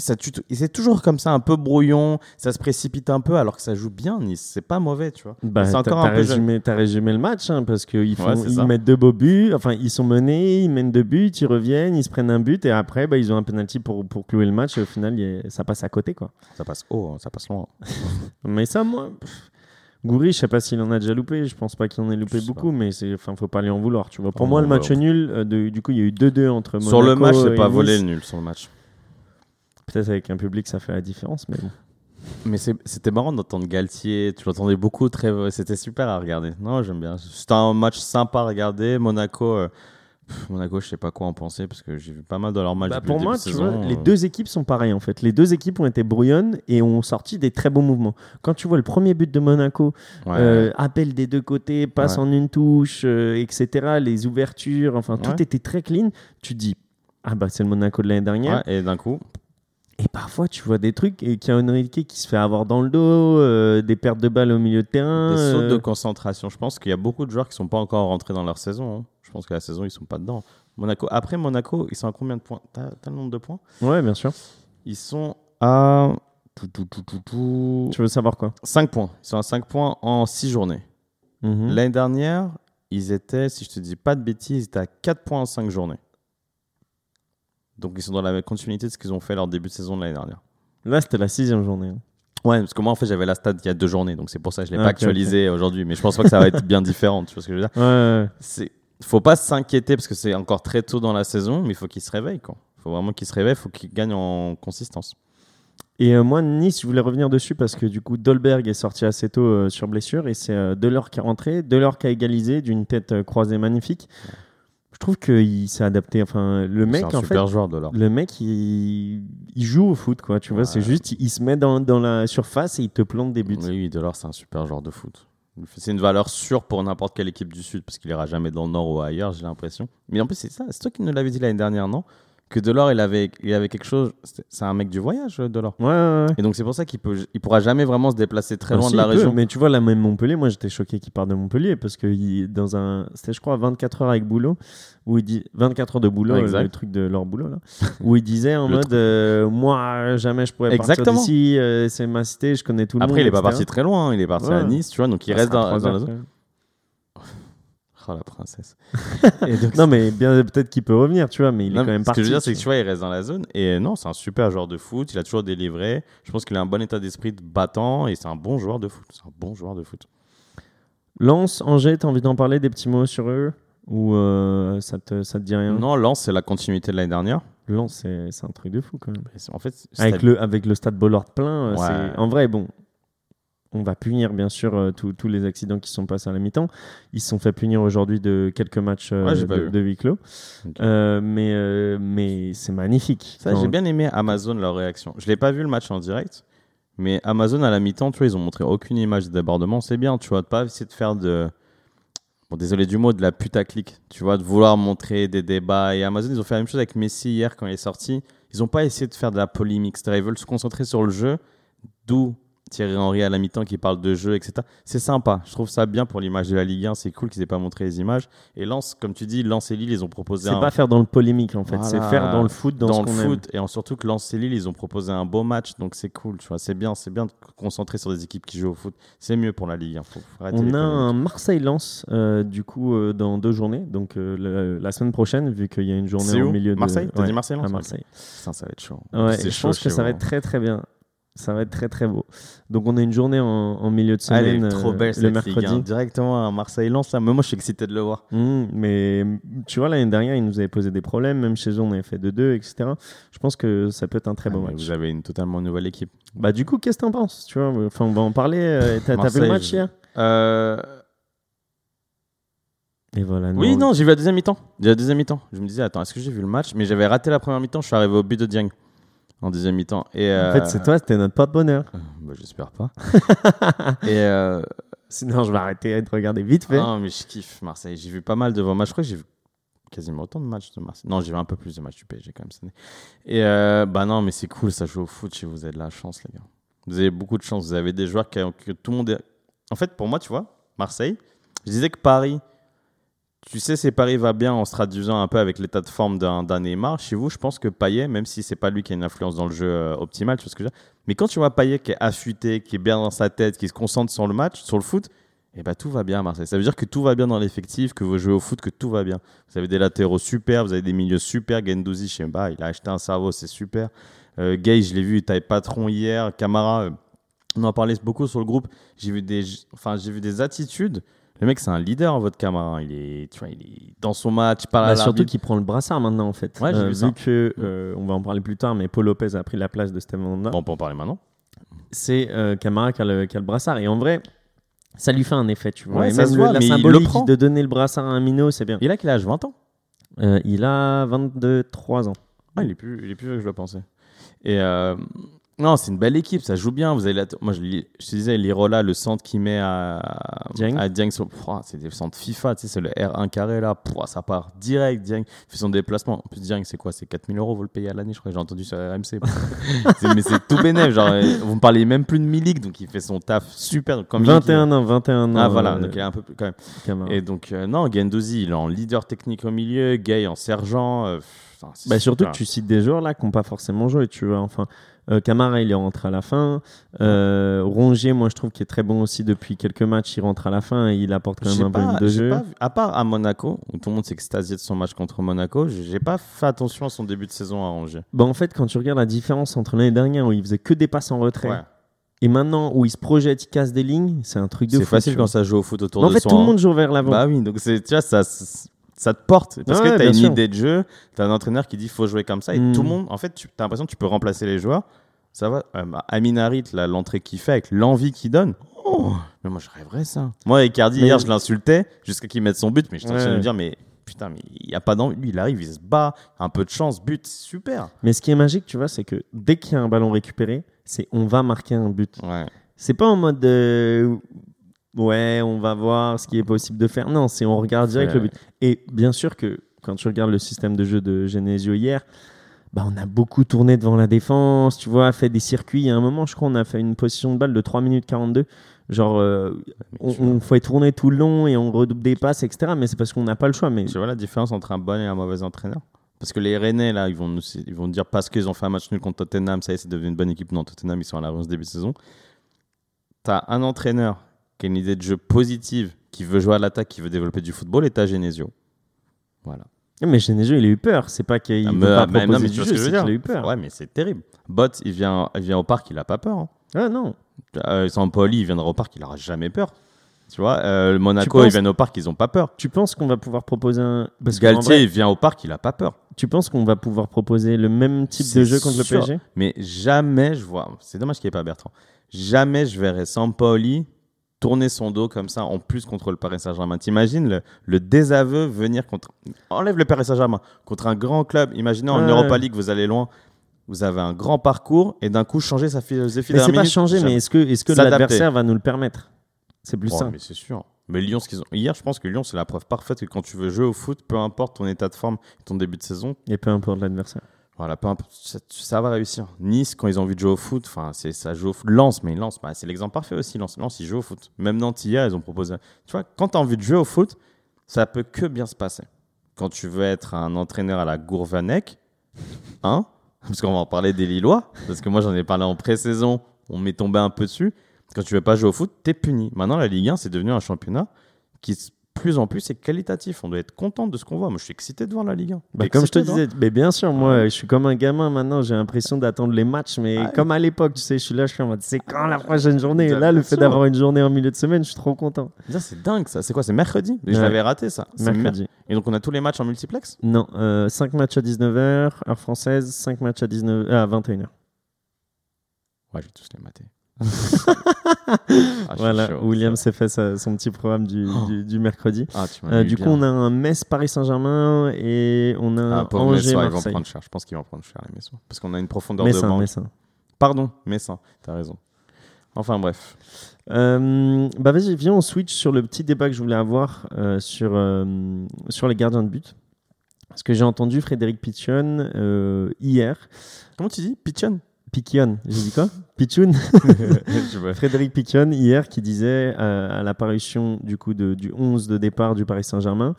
Ça, tue c'est toujours comme ça, un peu brouillon, ça se précipite un peu, alors que ça joue bien Nice. C'est pas mauvais, tu vois. Bah, c'est encore t'as un peu résumé, t'as résumé le match hein, parce qu'ils Ouais, ils ça. mettent deux beaux buts. Enfin, ils sont menés, ils mènent deux buts, ils reviennent, ils se prennent un but et après, bah, ils ont un penalty pour, pour clouer le match et au final, a- ça passe à côté. quoi. Ça passe haut, hein, ça passe loin. (laughs) Mais ça, moi, pff, Goury, je sais pas s'il en a déjà loupé. Je pense pas qu'il en ait loupé beaucoup, mais c'est, enfin, faut pas lui en vouloir. Tu vois. Pour moi, le non, match bah, nul, euh, de- du coup, il y a eu 2-2 entre Monaco Sur le match, c'est pas Nice. volé le nul sur le match. Peut-être avec un public, ça fait la différence, mais bon. Mais c'était marrant d'entendre Galtier, tu l'entendais beaucoup, très, c'était super à regarder. Non, j'aime bien. C'était un match sympa à regarder. Monaco, euh, pff, Monaco, je sais pas quoi en penser parce que j'ai vu pas mal de leurs matchs. Bah, pour le moi, début de tu saison, vois, les euh, deux équipes sont pareilles en fait. Les deux équipes ont été brouillonnes et ont sorti des très bons mouvements. Quand tu vois le premier but de Monaco, ouais. euh, appel des deux côtés, passe Ouais. en une touche, euh, etc., les ouvertures, enfin tout Ouais. était très clean. Tu te dis, ah bah c'est le Monaco de l'année dernière. Ouais, et d'un coup, Et parfois, tu vois des trucs et qu'il y a Enrique qui se fait avoir dans le dos, euh, des pertes de balles au milieu de terrain. des sautes euh, de concentration. Je pense qu'il y a beaucoup de joueurs qui sont pas encore rentrés dans leur saison. hein. Je pense que la saison, ils sont pas dedans. Monaco. Après Monaco, ils sont à combien de points? T'as t'as le nombre de points? Ouais, bien sûr. Ils sont à tout, tout, tout, tout, tout. Tu veux savoir quoi? 5 points. Ils sont à 5 points en 6 journées. Mhm. L'année dernière, ils étaient, si je te dis pas de bêtises, ils étaient à 4 points en 5 journées. Donc ils sont dans la continuité de ce qu'ils ont fait leur début de saison de l'année dernière. Là, c'était la sixième journée. hein. Ouais, parce que moi en fait j'avais la stat il y a deux journées, donc c'est pour ça que je l'ai Ah, pas ok, actualisé aujourd'hui. Mais je pense pas que ça va être bien différent. Tu vois ce que je veux dire? Ouais, ouais. C'est, faut pas s'inquiéter parce que c'est encore très tôt dans la saison, mais il faut qu'ils se réveillent. Quoi. Il faut vraiment qu'ils se réveillent, il faut qu'ils gagnent en consistance. Et euh, moi, Nice, je voulais revenir dessus parce que du coup, Dolberg est sorti assez tôt euh, sur blessure et c'est euh, Delors qui est rentré. Delors qui a égalisé d'une tête euh, croisée magnifique. Je trouve qu'il s'est adapté. Enfin, le mec, c'est un en fait, super joueur de l'or. le mec, il, il joue au foot, quoi. Tu vois, Ouais. c'est juste, il, il se met dans, dans la surface et il te plante des buts. Oui, oui, Delors, c'est un super joueur de foot. C'est une valeur sûre pour n'importe quelle équipe du Sud, parce qu'il ira jamais dans le Nord ou ailleurs, j'ai l'impression. Mais en plus, c'est ça, c'est toi qui nous l'avais dit l'année dernière, non? Que Delors, il avait, il avait quelque chose. C'est un mec du voyage, euh, Delors. Ouais, ouais, ouais. Et donc, c'est pour ça qu'il peut, il pourra jamais vraiment se déplacer très Bah, loin si, de la peut, région. mais tu vois, là même Montpellier, moi j'étais choqué qu'il parte de Montpellier parce que il- dans un. C'était, je crois, 24 heures avec boulot, où il dit. 24 heures de boulot, exact. le truc de leur boulot, là. (laughs) où il disait en mode euh, Moi, jamais je pourrais Exactement. partir d'ici, euh, c'est ma cité, je connais tout le monde. Après, il est pas parti très loin, hein, il est parti à Nice, tu vois, donc il Ça reste dans, dans la zone. Oh, la princesse. (laughs) Et donc, Non, mais bien peut-être qu'il peut revenir, tu vois, mais il est quand même ce que parti. je veux dire, c'est que tu vois, il reste dans la zone. Et non, c'est un super joueur de foot. Il a toujours délivré. Je pense qu'il a un bon état d'esprit de battant. Et c'est un bon joueur de foot. C'est un bon joueur de foot. Lance, Angers, t'as envie d'en parler des petits mots sur eux? Ou euh, ça, te, ça te dit rien? Non, Lens, c'est la continuité de l'année dernière. Lance, c'est, un truc de fou quand même. En fait, Avec le, avec le stade Bollard plein, euh, Ouais. en vrai, bon, on va punir bien sûr euh, tous- les accidents qui sont passés à la mi-temps. Ils se sont fait punir aujourd'hui de quelques matchs euh, Ouais, de, de huis clos. Euh, mais, euh, mais c'est magnifique. J'ai bien aimé Amazon, leur réaction. Je l'ai pas vu le match en direct. Mais Amazon, à la mi-temps, tu vois, ils ont montré aucune image de débordement. C'est bien, tu vois, de pas essayer de faire de. Bon, désolé du mot, de la putaclic. Tu vois, de vouloir montrer des débats. Et Amazon, ils ont fait la même chose avec Messi hier quand il est sorti. Ils n'ont pas essayé de faire de la polémique. Ils veulent se concentrer sur le jeu. D'où Thierry Henry à la mi-temps qui parle de jeu, etc. C'est sympa. Je trouve ça bien pour l'image de la Ligue 1. C'est cool qu'ils aient pas montré les images. Et Lens, comme tu dis, Lens et Lille, ils ont proposé C'est un pas faire dans le polémique en fait, c'est faire dans le foot, dans, dans, ce le aime. foot et en surtout que Lens et Lille ils ont proposé un beau match donc c'est cool tu vois c'est bien c'est bien de concentrer sur des équipes qui jouent au foot c'est mieux pour la Ligue hein. faut, faut arrêter les On a un Marseille-Lens euh, du coup euh, dans deux journées, donc euh, le- la semaine prochaine, vu qu'il y a une journée au milieu de Marseille? T'as Ouais, dit Marseille à Lens Marseille. Putain, ça va être chaud Ouais, je chaud pense que ça va vous. être très très bien. Ça va être très très beau. Donc on a une journée en, en milieu de Ah, elle semaine, est trop euh, belle le cette Ligue mercredi. 1. directement à Marseille Lens là. Même moi je suis excité de le voir Mmh, mais tu vois, l'année dernière, ils nous avaient posé des problèmes. Même chez eux, on avait fait 2-2, etc. Je pense que ça peut être un très beau Ah, mais match. vous avez une totalement nouvelle équipe Bah, du coup, qu'est-ce que t'en penses tu vois? Enfin, on va en parler. euh, T'as vu le match hier? Euh, Et voilà. oui non j'ai vu la deuxième mi-temps j'ai vu la deuxième mi-temps je me disais attends est-ce que j'ai vu le match? Mais j'avais raté la première mi-temps je suis arrivé au but de Dieng en deuxième mi-temps et En euh, fait, c'est toi, c'était notre porte-bonheur. bah, j'espère pas (laughs) et euh, Sinon, je vais arrêter de regarder vite fait. Non, mais je kiffe Marseille. J'ai vu pas mal de vos matchs. Je crois que j'ai vu quasiment autant de matchs de Marseille. Non, j'ai vu un peu plus de matchs du PSG quand même cette année. Et euh, bah non, mais c'est cool, ça joue au foot chez vous. Vous avez de la chance, les gars. Vous avez beaucoup de chance. Vous avez des joueurs qui, que tout le monde est... En fait, pour moi, tu vois, Marseille, je disais que Paris, tu sais, si Paris va bien en se traduisant un peu avec l'état de forme d'un Neymar, chez vous, je pense que Payet, même si c'est pas lui qui a une influence dans le jeu euh, optimal, tu vois ce que je veux dire Mais quand tu vois Payet qui est affûté, qui est bien dans sa tête, qui se concentre sur le match, sur le foot, et bah tout va bien à Marseille. Ça veut dire que tout va bien dans l'effectif, que vous jouez au foot, que tout va bien. Vous avez des latéraux super, vous avez des milieux super. Gendouzi, je sais pas, il a acheté un cerveau, c'est super. Euh, Gay, je l'ai vu, il taille patron hier. Camara, euh, on en parlait beaucoup sur le groupe. J'ai vu enfin, j'ai vu des attitudes. Le mec, c'est un leader, votre Camara. Il est, tu vois, il est dans son match, il parle à Bah, surtout qu'il prend le brassard maintenant en fait. Ouais, j'ai vu ça. que euh, on va en parler plus tard, mais Paul Lopez a pris la place de Honda. Bon, on peut en parler maintenant. C'est euh, Camara qui a, le, qui a le brassard et en vrai, ça lui fait un effet, tu vois. Ouais, et ça même se le- la mais il le symbolique de donner le brassard à un minot, c'est bien. Il a quel âge 20 ans? Euh, il a 22-3 ans. Ah, il est plus, il est plus vieux que je le pensais. Et euh, non, c'est une belle équipe, ça joue bien. Vous avez la- moi, je, te disais, Lirola, le centre qu'il met à Dieng. à Dieng, sur- Pouah, c'est des centres FIFA, tu sais, c'est le R1 carré là, Pouah, ça part direct. Dieng fait son déplacement. En plus, Dieng, c'est quoi? C'est 4000 euros, vous le payez à l'année, je crois j'ai entendu sur RMC. (laughs) Mais c'est tout bénéf, genre, euh, vous me parlez même plus de Milik, donc il fait son taf super. Comme Milik, 21 ans, 21 il- ans. Ah voilà, euh, donc il est un peu plus quand même. Camara. Et donc, euh, non, Gendouzi, il est en leader technique au milieu, Gay en sergent. euh, Bah, surtout que tu cites des joueurs là qui n'ont pas forcément joué, tu vois. Enfin, euh, Camara, il est rentré à la fin. Euh, Rongier, moi, je trouve qu'il est très bon aussi depuis quelques matchs. Il rentre à la fin et il apporte quand même un peu de jeu. pas à part à Monaco, où tout le monde s'est extasié de son match contre Monaco, j'ai pas fait attention à son début de saison à Angers. Bah, en fait, quand tu regardes la différence entre l'année dernière où il faisait que des passes en retrait Ouais. et maintenant où il se projette, il casse des lignes, c'est un truc de C'est fou. facile tu quand ça joue au foot autour Mais en de fait, soi. tout le hein. monde joue vers l'avant. Bah oui, donc c'est, tu vois, ça, ça te porte. Parce Ouais, que tu as une sûr. idée de jeu, tu as un entraîneur qui dit faut jouer comme ça, et tout le monde, en fait, tu as l'impression que tu peux remplacer les joueurs. Ça va. Euh, bah, Amin Harit, là, l'entrée qu'il fait avec l'envie qu'il donne. Oh, mais moi, je rêverais ça. Moi, Icardi, Mais- hier, je l'insultais jusqu'à qu'il mette son but, mais je suis en train de Ouais. me dire, mais putain, mais il n'y a pas d'envie. Lui, il arrive, il se bat, un peu de chance, but, super. Mais ce qui est magique, tu vois, c'est que dès qu'il y a un ballon récupéré, c'est on va marquer un but. Ouais. C'est pas en mode de ouais, on va voir ce qui est possible de faire. Non, c'est on regarde direct Ouais. le but. Et bien sûr que quand tu regardes le système de jeu de Genesio hier, bah on a beaucoup tourné devant la défense, tu vois, fait des circuits. Il y a un moment, je crois, on a fait une position de balle de 3 minutes 42. Genre, euh, on, on fait tourner tout le long et on redouble des passes, etc. Mais c'est parce qu'on n'a pas le choix. Mais Tu vois la différence entre un bon et un mauvais entraîneur? Parce que les Rennais, là, ils vont, nous, ils vont dire parce qu'ils ont fait un match nul contre Tottenham, ça y est, c'est devenu une bonne équipe. Non, Tottenham, ils sont à la ce début de saison. Tu as un entraîneur qui a une idée de jeu positive, qui veut jouer à l'attaque, qui veut développer du football, et tu as Genesio. Voilà. mais Genesio, il a eu peur. C'est pas qu'il Ah, veut pas mais proposer non, mais du jeu, c'est qu'il a eu peur. Ouais, mais c'est terrible. Bot, il vient, il vient au parc, il a pas peur. Hein. Ah non. Euh, Sampoli, il viendra au parc, il aura jamais peur. Tu vois, euh, Monaco, penses- ils viennent au parc, ils ont pas peur. Tu penses qu'on va pouvoir proposer un. Parce Galtier, vrai, il vient au parc, il a pas peur. Tu penses qu'on va pouvoir proposer le même type de jeu contre sûr. le PSG Mais jamais je vois. C'est dommage qu'il n'y ait pas Bertrand. Jamais je verrais Sampaoli tourner son dos comme ça, en plus contre le Paris Saint-Germain. T'imagines le, le désaveu venir contre. Enlève le Paris Saint-Germain. Contre un grand club. Imaginez en Ouais. Europa League, vous allez loin. vous avez un grand parcours et d'un coup changer sa philosophie Mais c'est pas jamais. mais est-ce que, est que l'adversaire va nous le permettre? C'est plus Oh, ça. mais c'est sûr. Mais Lyon, ce qu'ils ont... hier, je pense que Lyon, c'est la preuve parfaite que quand tu veux jouer au foot, peu importe ton état de forme, ton début de saison, Et peu importe l'adversaire. Voilà, ça, va réussir. Nice, quand ils ont de jouer au foot, enfin, c'est ça joue au foot. Lens, mais Lens, bah, c'est l'exemple parfait aussi. Lens, Lens, ils jouent au foot. Même Nantes hier, ils ont proposé. Tu vois, quand tu as envie de jouer au foot, ça peut que bien se passer. Quand tu veux être un entraîneur à la Gourvanec, hein, parce qu'on va en parler des Lillois, parce que moi j'en ai parlé en pré-saison, on m'est tombé un peu dessus. Quand tu veux pas jouer au foot, t'es puni. Maintenant, la Ligue 1, c'est devenu un championnat qui, plus en plus, est qualitatif. On doit être content de ce qu'on voit. Moi, je suis excité de voir la Ligue 1. Bah, comme je te disais, mais bien sûr, moi, je suis comme un gamin maintenant. J'ai l'impression d'attendre les matchs, mais Ouais. comme à l'époque, tu sais, je suis là, je suis en mode, c'est quand la prochaine journée? Et là, le fait d'avoir une journée en milieu de semaine, je suis trop content. C'est dingue, ça. C'est quoi C'est mercredi? Je Ouais. l'avais raté, ça. C'est mer- Mercredi. Et donc, on a tous les matchs en multiplex? Non, 5 matchs à 19h, heure française, 5 matchs à, 19... euh, à 21h. Ouais, je vais tous les mater. (laughs) Ah, Voilà, chaud. William s'est fait sa- son petit programme du, Oh. du, du mercredi. Ah, Euh, du bien. coup, on a un Metz-Paris Saint-Germain et on a Ah, un pauvre Messin, ils vont prendre cher. Je pense qu'ils vont prendre cher, les Messins. Parce qu'on a une profondeur de Messin, banc. Messin. Pardon, Messin, t'as raison. Enfin, bref. Euh, bah vas-y, viens, on switch sur le petit débat que je voulais avoir euh, sur, sur les gardiens de but. Parce que j'ai entendu Frédéric Pichon hier. Comment tu dis? Pichon Pichion, j'ai dit quoi? Pichoun. (laughs) Frédéric Pichon hier qui disait à l'apparition du coup de, du 11 de départ du Paris Saint-Germain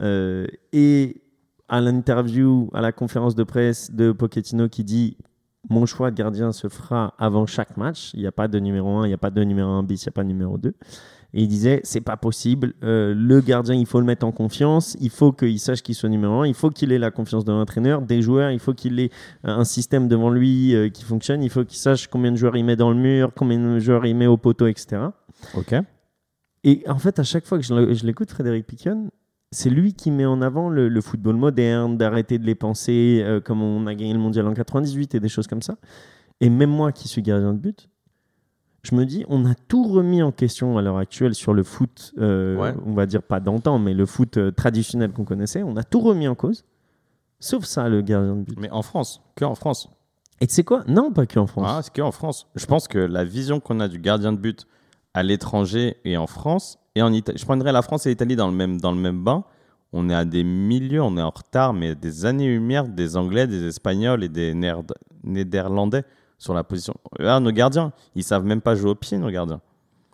euh, et à l'interview, à la conférence de presse de Pochettino qui dit mon choix de gardien se fera avant chaque match. Il n'y a pas de numéro 1, il n'y a pas de numéro 1 bis, il n'y a pas de numéro 2. Et il disait c'est pas possible. euh, le gardien, il faut le mettre en confiance. Il faut qu'il sache qu'il soit numéro 1. Il faut qu'il ait la confiance de l'entraîneur, des joueurs. Il faut qu'il ait un système devant lui euh, qui fonctionne. Il faut qu'il sache combien de joueurs il met dans le mur, combien de joueurs il met au poteau, etc. Ok. Et en fait, à chaque fois que je l'écoute, Frédéric Piquion, c'est lui qui met en avant le, le football moderne, d'arrêter de les penser euh, comme on a gagné le mondial en 98 et des choses comme ça. Et même moi qui suis gardien de but, je me dis, on a tout remis en question à l'heure actuelle sur le foot, euh, Ouais. on va dire pas d'antan, mais le foot euh, traditionnel qu'on connaissait. On a tout remis en cause, sauf ça, le gardien de but. Mais en France, que en France. Et tu sais quoi? Non, pas que en France. Ah, c'est que en France. Je pense que la vision qu'on a du gardien de but à l'étranger et en France et en Italie. Je prendrais la France et l'Italie dans le même dans le même bain. On est à des milieux, on est en retard, mais des années-lumière des Anglais, des Espagnols et des Néderlandais sur la position. Là, nos gardiens, ils savent même pas jouer au pied, nos gardiens.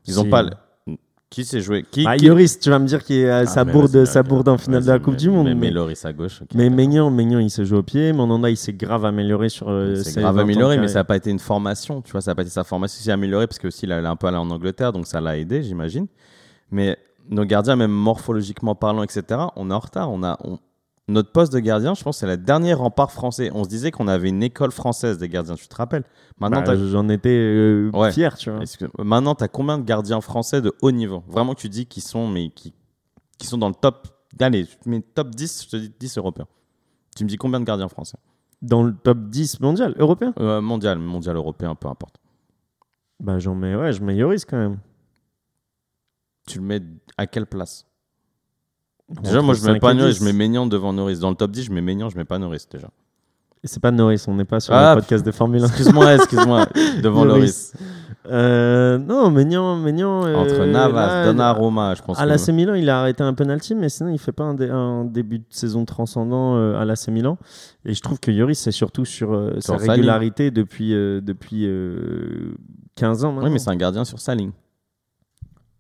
Ils ont Si. pas. le- Qui sait jouer Qui, Bah, qui- tu vas me dire qu'il a Ah, sa mais bourde, vas-y. bourde en finale de la Coupe du Monde. Mais, mais- à gauche. Mais. Maignan, Maignan, il se joue au pied. Mandanda, il s'est grave amélioré sur. euh, C'est ses grave 20 ans de amélioré, mais ça n'a pas été une formation. Tu vois, ça n'a pas été sa formation. C'est amélioré parce que aussi, il est un peu allé en Angleterre, donc ça l'a aidé, j'imagine. Mais nos gardiens, même morphologiquement parlant, etc., on est en retard. On a, on- Notre poste de gardien, je pense, c'est le dernier rempart français. On se disait qu'on avait une école française des gardiens, tu te rappelles? Maintenant, Bah, J'en étais euh, Ouais. fier, tu vois. Maintenant, tu as combien de gardiens français de haut niveau? Vraiment, tu dis qu'ils sont, mais qui, qui sont dans le top. Allez, mais top 10, je te dis 10 européens. Tu me dis combien de gardiens français? Dans le top 10 mondial, européen? Euh, Mondial, mondial européen, peu importe. Bah, j'en mets, ouais, je mets Yoris quand même. Tu le mets à quelle place Déjà, moi, je mets 5 pas Norris, 10. je mets Maignan devant Norris. Dans le top 10, je mets Maignan, je mets pas Norris déjà. Et C'est pas Norris, on n'est pas sur Ah, le podcast de Formule 1. Excuse-moi, excuse-moi, (laughs) devant. Loris. Euh, non, Maignan. euh, Entre Navas, là, Donnarumma, je pense. À l'AC Milan, il a arrêté un penalty, mais sinon, il fait pas un, dé- un début de saison transcendant euh, à l'AC Milan. Et je trouve que Yoris, c'est surtout sur, sa régularité depuis, depuis euh, 15 ans maintenant. Oui, mais c'est un gardien sur sa ligne.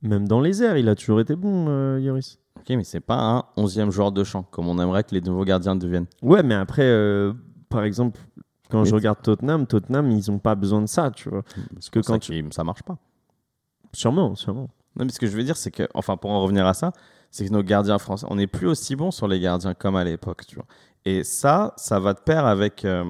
Même dans les airs, il a toujours été bon, euh, Yoris. Ok, mais c'est pas un 11e joueur de champ, comme on aimerait que les nouveaux gardiens deviennent. Ouais, mais après, euh, par exemple, quand Mais- je regarde Tottenham, Tottenham, ils ont pas besoin de ça, tu vois. Parce que quand quand ça marche pas. Sûrement, sûrement. Non, mais ce que je veux dire, c'est que, enfin, pour en revenir à ça, c'est que nos gardiens français, on n'est plus aussi bons sur les gardiens comme à l'époque, tu vois. Et ça, ça va de pair avec. euh,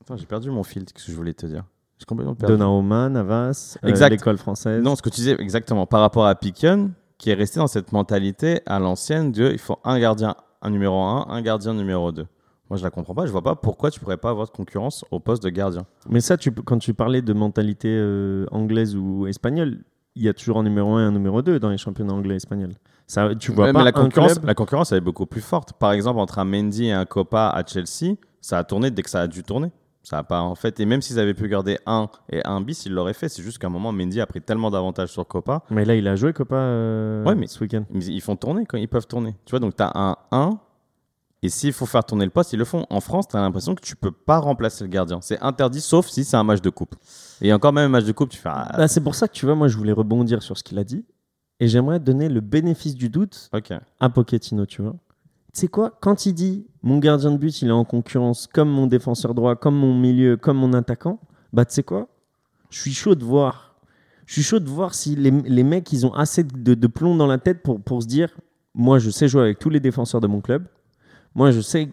Attends, j'ai perdu mon fil, qu'est-ce que je voulais te dire? Complètement perdu. Donnarumma, Navas, euh, l'école française. Non, ce que tu disais exactement par rapport à Piquion, qui est resté dans cette mentalité à l'ancienne de il faut un gardien, un numéro 1, un gardien numéro 2. Moi, je la comprends pas. Je vois pas pourquoi tu pourrais pas avoir de concurrence au poste de gardien. Mais ça, tu, quand tu parlais de mentalité euh, anglaise ou espagnole, il y a toujours un numéro 1 et un numéro 2 dans les championnats anglais et espagnols. Ça, tu vois pas mais la concurrence, club- la concurrence, elle est beaucoup plus forte. Par exemple, entre un Mendy et un Copa à Chelsea, ça a tourné dès que ça a dû tourner. Ça a pas en fait. Et même s'ils avaient pu garder un et un bis, ils l'auraient fait. C'est juste qu'à un moment, Mendy a pris tellement d'avantages sur Copa. Mais là, il a joué Copa euh, Ouais, mais- ce week-end. Ils font tourner quand ils peuvent tourner. Tu vois, donc tu as un 1. Et s'il faut faire tourner le poste, ils le font. En France, tu as l'impression que tu peux pas remplacer le gardien. C'est interdit, sauf si c'est un match de coupe. Et encore même un match de coupe, tu fais. ah, Bah, c'est pour ça que tu vois, moi, je voulais rebondir sur ce qu'il a dit. Et j'aimerais donner le bénéfice du doute à Pochettino, tu vois. Tu sais quoi Quand il dit mon gardien de but, il est en concurrence comme mon défenseur droit, comme mon milieu, comme mon attaquant, bah tu sais quoi Je suis chaud de voir. Je suis chaud de voir si les, les mecs, ils ont assez de, de plomb dans la tête pour, pour se dire moi, je sais jouer avec tous les défenseurs de mon club. Moi, je sais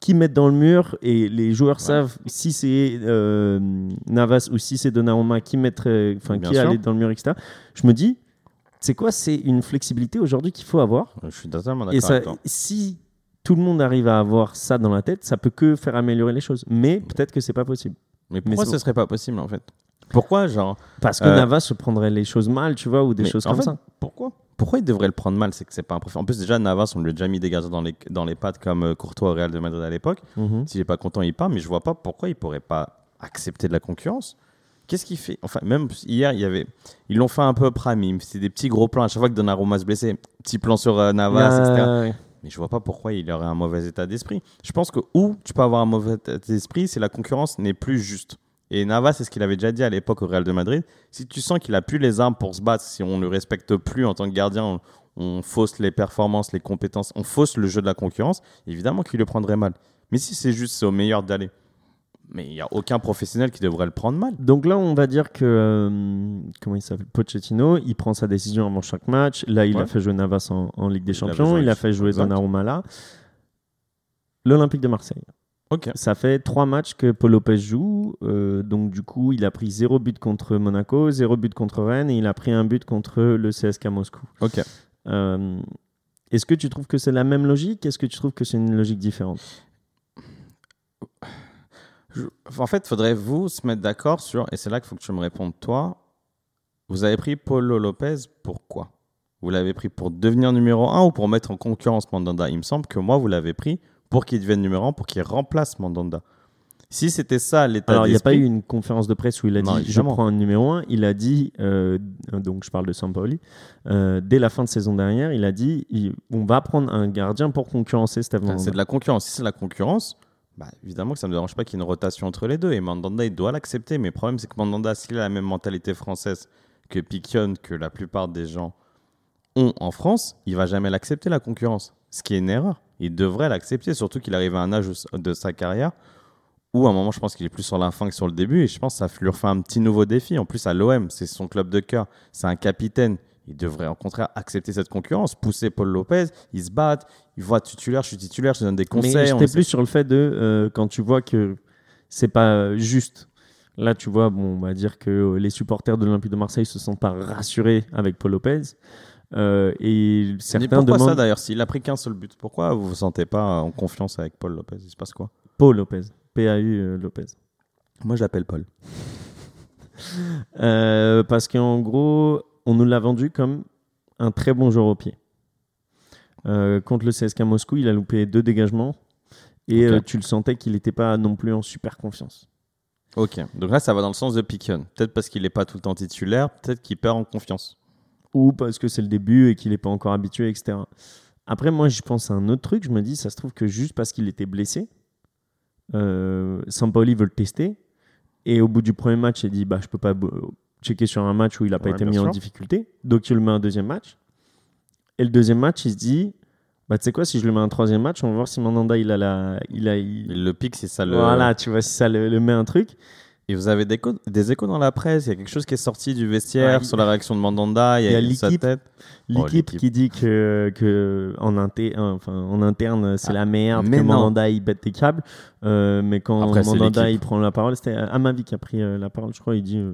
qui mettre dans le mur et les joueurs savent si c'est euh, Navas ou si c'est Donnarumma qui mettre, enfin qui sûr. aller dans le mur, etc. Je me dis, c'est quoi? C'est une flexibilité aujourd'hui qu'il faut avoir? Je suis totalement Et d'accord ça, avec toi. si tout le monde arrive à avoir ça dans la tête, ça peut que faire améliorer les choses. Mais peut-être que c'est pas possible. Mais pourquoi c'est ce serait pas possible en fait? Pourquoi, genre. Parce que Euh, Navas se prendrait les choses mal, tu vois, ou des Mais choses en comme fait, ça. Pourquoi? Pourquoi il devrait le prendre mal? C'est que c'est pas un profil. En plus, déjà, Navas, on lui a déjà mis des gardiens dans les, dans les pattes comme euh, Courtois au Real de Madrid à l'époque. Mhm. S'il est pas content, il part. Mais je vois pas pourquoi il pourrait pas accepter de la concurrence. Qu'est-ce qu'il fait? Enfin, même hier, il y avait, ils l'ont fait un peu pramim. C'est des petits gros plans. À chaque fois que Donnarumma se blessait, petit plan sur euh, Navas, etc. Mais je vois pas pourquoi il aurait un mauvais état d'esprit. Je pense que où tu peux avoir un mauvais état d'esprit, c'est la concurrence n'est plus juste. Et Navas, c'est ce qu'il avait déjà dit à l'époque au Real de Madrid. Si tu sens qu'il a plus les armes pour se battre, si on ne le respecte plus en tant que gardien, on, on fausse les performances, les compétences, on fausse le jeu de la concurrence, évidemment qu'il le prendrait mal. Mais si c'est juste, c'est au meilleur d'aller. Mais il n'y a aucun professionnel qui devrait le prendre mal. Donc là, on va dire que euh, comment il s'appelle? Pochettino, il prend sa décision avant chaque match. Là, il a fait jouer Navas en, en Ligue des Il Champions, il a fait jouer exact. Donnarumma là. L'Olympique de Marseille. Ok. Ça fait trois matchs que Paul Lopez joue. euh, donc, du coup, il a pris zéro but contre Monaco, zéro but contre Rennes et il a pris un but contre le CSK Moscou. Ok. Euh, Est-ce que tu trouves que c'est la même logique? Est-ce que tu trouves que c'est une logique différente? Je- En fait, faudrait vous se mettre d'accord sur, et c'est là qu'il faut que tu me répondes toi, vous avez pris Paulo Lopez pourquoi Vous l'avez pris pour devenir numéro 1 ou pour mettre en concurrence Mandanda? Il me semble que moi, vous l'avez pris pour qu'il devienne numéro 1, pour qu'il remplace Mandanda. Si c'était ça l'état Alors, il n'y a pas eu une conférence de presse où il a Non, dit je évidemment. prends un numéro 1. Il a dit, euh, donc je parle de Sampaoli, euh, dès la fin de saison dernière, il a dit il- on va prendre un gardien pour concurrencer Steve Mandanda. c'est de la concurrence. Si c'est de la concurrence, bah, évidemment que ça ne me dérange pas qu'il y ait une rotation entre les deux. Et Mandanda, il doit l'accepter. Mais le problème, c'est que Mandanda, s'il a la même mentalité française que Piquion, que la plupart des gens ont en France, il va jamais l'accepter, la concurrence. Ce qui est une erreur. Il devrait l'accepter, surtout qu'il arrive à un âge de sa carrière où, à un moment, je pense qu'il est plus sur la fin que sur le début. Et je pense que ça lui refait un petit nouveau défi. En plus, à l'OM, c'est son club de cœur. C'est un capitaine. Il devrait, au contraire, accepter cette concurrence, pousser Paul Lopez. Ils se battent. Il voit titulaire, je suis titulaire, je te donne des Mais conseils. on j'étais plus sur le fait de euh, quand tu vois que c'est pas juste. Là, tu vois, bon, on va dire que euh, les supporters de l'Olympique de Marseille se sentent pas rassurés avec Paul Lopez. Euh, et Mais certains pourquoi demandent ça d'ailleurs S'il a pris qu'un seul but, pourquoi vous vous sentez pas en confiance avec Paul Lopez? Il se passe quoi? Paul Lopez, P-A-U euh, Lopez. Moi, je l'appelle Paul. Euh, parce qu'en gros, on nous l'a vendu comme un très bon joueur au pied. Euh, contre le CSK Moscou, il a loupé deux dégagements et euh, tu le sentais qu'il n'était pas non plus en super confiance. Ok, donc là, ça va dans le sens de Piquion. Peut-être parce qu'il n'est pas tout le temps titulaire, peut-être qu'il perd en confiance. Ou parce que c'est le début et qu'il n'est pas encore habitué, etc. Après, moi, je pense à un autre truc. Je me dis, ça se trouve que juste parce qu'il était blessé, euh, Sampaoli veut le tester. Et au bout du premier match, il dit bah, Je peux pas checker sur un match où il n'a pas Ouais, été mis en difficulté. Donc, il le met un deuxième match. Et le deuxième match, il se dit bah, Tu sais quoi, si je le mets un troisième match, on va voir si Mandanda il a la. Il a, il- le pique si ça le. Voilà, tu vois, si ça le, le met un truc. Et vous avez des, échos- des échos dans la presse, il y a quelque chose qui est sorti du vestiaire Ouais, sur la réaction de Mandanda, il y a, il y a sa l'équipe. tête? Oh, L'équipe qui dit que, que en, inté- enfin, en interne, c'est Ah, la merde, mais que non. Mandanda il bête des câbles. Euh, mais quand Après, Mandanda il prend la parole, c'était Amavi qui a pris euh, la parole, je crois. Il dit euh,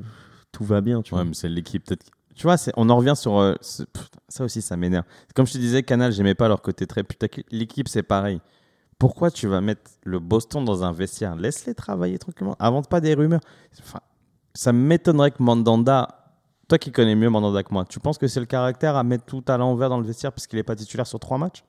tout va bien, tu Ouais, vois. mais c'est l'équipe peut-être. Tu vois, on en revient sur. euh, ça aussi, ça m'énerve. Comme je te disais, Canal, j'aimais pas leur côté très putaclic. L'équipe, c'est pareil. Pourquoi tu vas mettre le Boston dans un vestiaire? Laisse-les travailler tranquillement. Invente pas des rumeurs. Enfin, ça m'étonnerait que Mandanda. Toi qui connais mieux Mandanda que moi, tu penses que c'est le caractère à mettre tout à l'envers dans le vestiaire parce qu'il n'est pas titulaire sur trois matchs?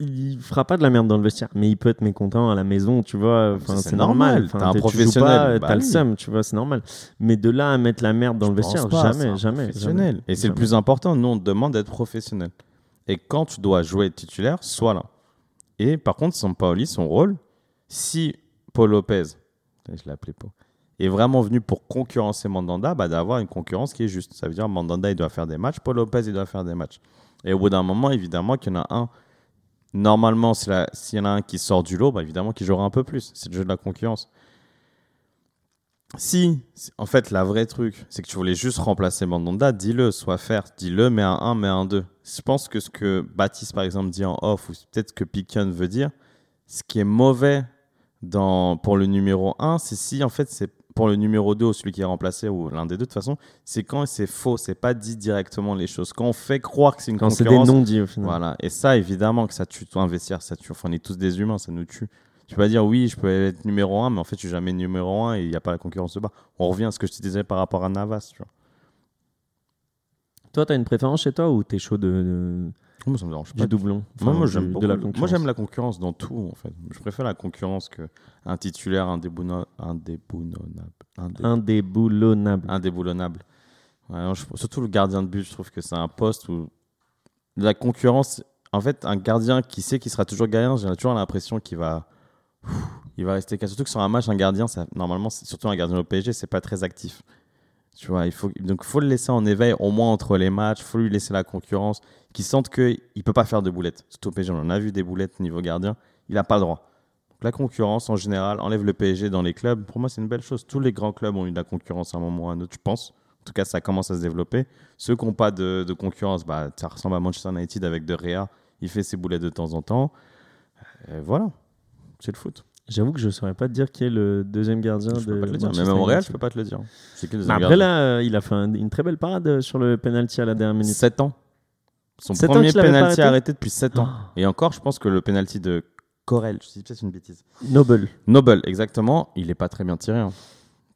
Il fera pas de la merde dans le vestiaire, mais il peut être mécontent à la maison, tu vois. Enfin, c'est normal. normal, un professionnel, pas, bah T'as le oui. seum, tu vois, c'est normal. Mais de là à mettre la merde dans Je le vestiaire, pas, jamais, jamais, professionnel. jamais. Et c'est le plus important. Nous, on te demande d'être professionnel. Et quand tu dois jouer titulaire, sois là. Et par contre, Sampaoli, son rôle, si Paul Lopez, je l'ai appelé Paul, est vraiment venu pour concurrencer Mandanda, bah, d'avoir une concurrence qui est juste. Ça veut dire Mandanda, il doit faire des matchs, Paul Lopez, il doit faire des matchs. Et au bout d'un moment, évidemment, qu'il y en a un. Normalement, s'il y en a un qui sort du lot, bah, évidemment qu'il jouera un peu plus. C'est le jeu de la concurrence. Si, en fait, la vraie truc, c'est que tu voulais juste remplacer Mandanda, dis-le, sois faire, dis-le, mets un 1, mets un 2. Je pense que ce que Baptiste, par exemple, dit en off, ou peut-être ce que Piquion veut dire, ce qui est mauvais pour le numéro 1, c'est si, en fait, c'est pour le numéro 2 ou celui qui est remplacé, ou l'un des deux, de toute façon, c'est quand c'est faux, c'est pas dit directement les choses. Quand on fait croire que c'est une Quand c'est des concurrence, non-dits au final. voilà. Et ça, évidemment, que ça tue tout un vestiaire, ça tue. Enfin, on est tous des humains, ça nous tue. Tu peux pas dire oui, je peux être numéro 1, mais en fait, je suis jamais numéro 1 et il n'y a pas la concurrence de bas. On revient à ce que je te disais par rapport à Navas. Tu vois. Toi, t'as une préférence chez toi ou t'es chaud de, de- Moi, ça me dérange pas. du doublon Moi, Enfin, moi, du- j'aime la moi, concurrence. j'aime la concurrence dans tout, en fait. Je préfère la concurrence que un titulaire indéboulonnable. Indéboulonnable. Indé- Indéboulonnable. Ouais, je- surtout le gardien de but, je trouve que c'est un poste où la concurrence. En fait, un gardien qui sait qu'il sera toujours gardien, j'ai toujours l'impression qu'il va, il va rester. Surtout que sur un match, un gardien, ça, normalement, surtout un gardien au PSG, c'est pas très actif. Tu vois, il faut donc faut le laisser en éveil au moins entre les matchs. Faut lui laisser la concurrence, qu'il sente que il peut pas faire de boulettes. Surtout au PSG, on a vu des boulettes niveau gardien, il a pas le droit. Donc, la concurrence en général enlève le PSG dans les clubs. Pour moi, c'est une belle chose. Tous les grands clubs ont eu de la concurrence à un moment ou à un autre, je pense. En tout cas, ça commence à se développer. Ceux qui n'ont pas de, concurrence, bah, ça ressemble à Manchester United avec De Gea. Il fait ses boulettes de temps en temps. Voilà, c'est le foot. J'avoue que je saurais pas te dire qui est le deuxième gardien Je de peux pas te le dire. Même à Montréal, je peux pas te le dire. C'est qui le deuxième après là, euh, il a fait un- une très belle parade euh, sur le penalty à la dernière minute. 7 ans. Son Sept premier penalty arrêté arrêté depuis 7 ans. (gasps) Et encore, je pense que le penalty de Corel, je dis peut-être une bêtise. Noble. Noble, exactement, il est pas très bien tiré. hein.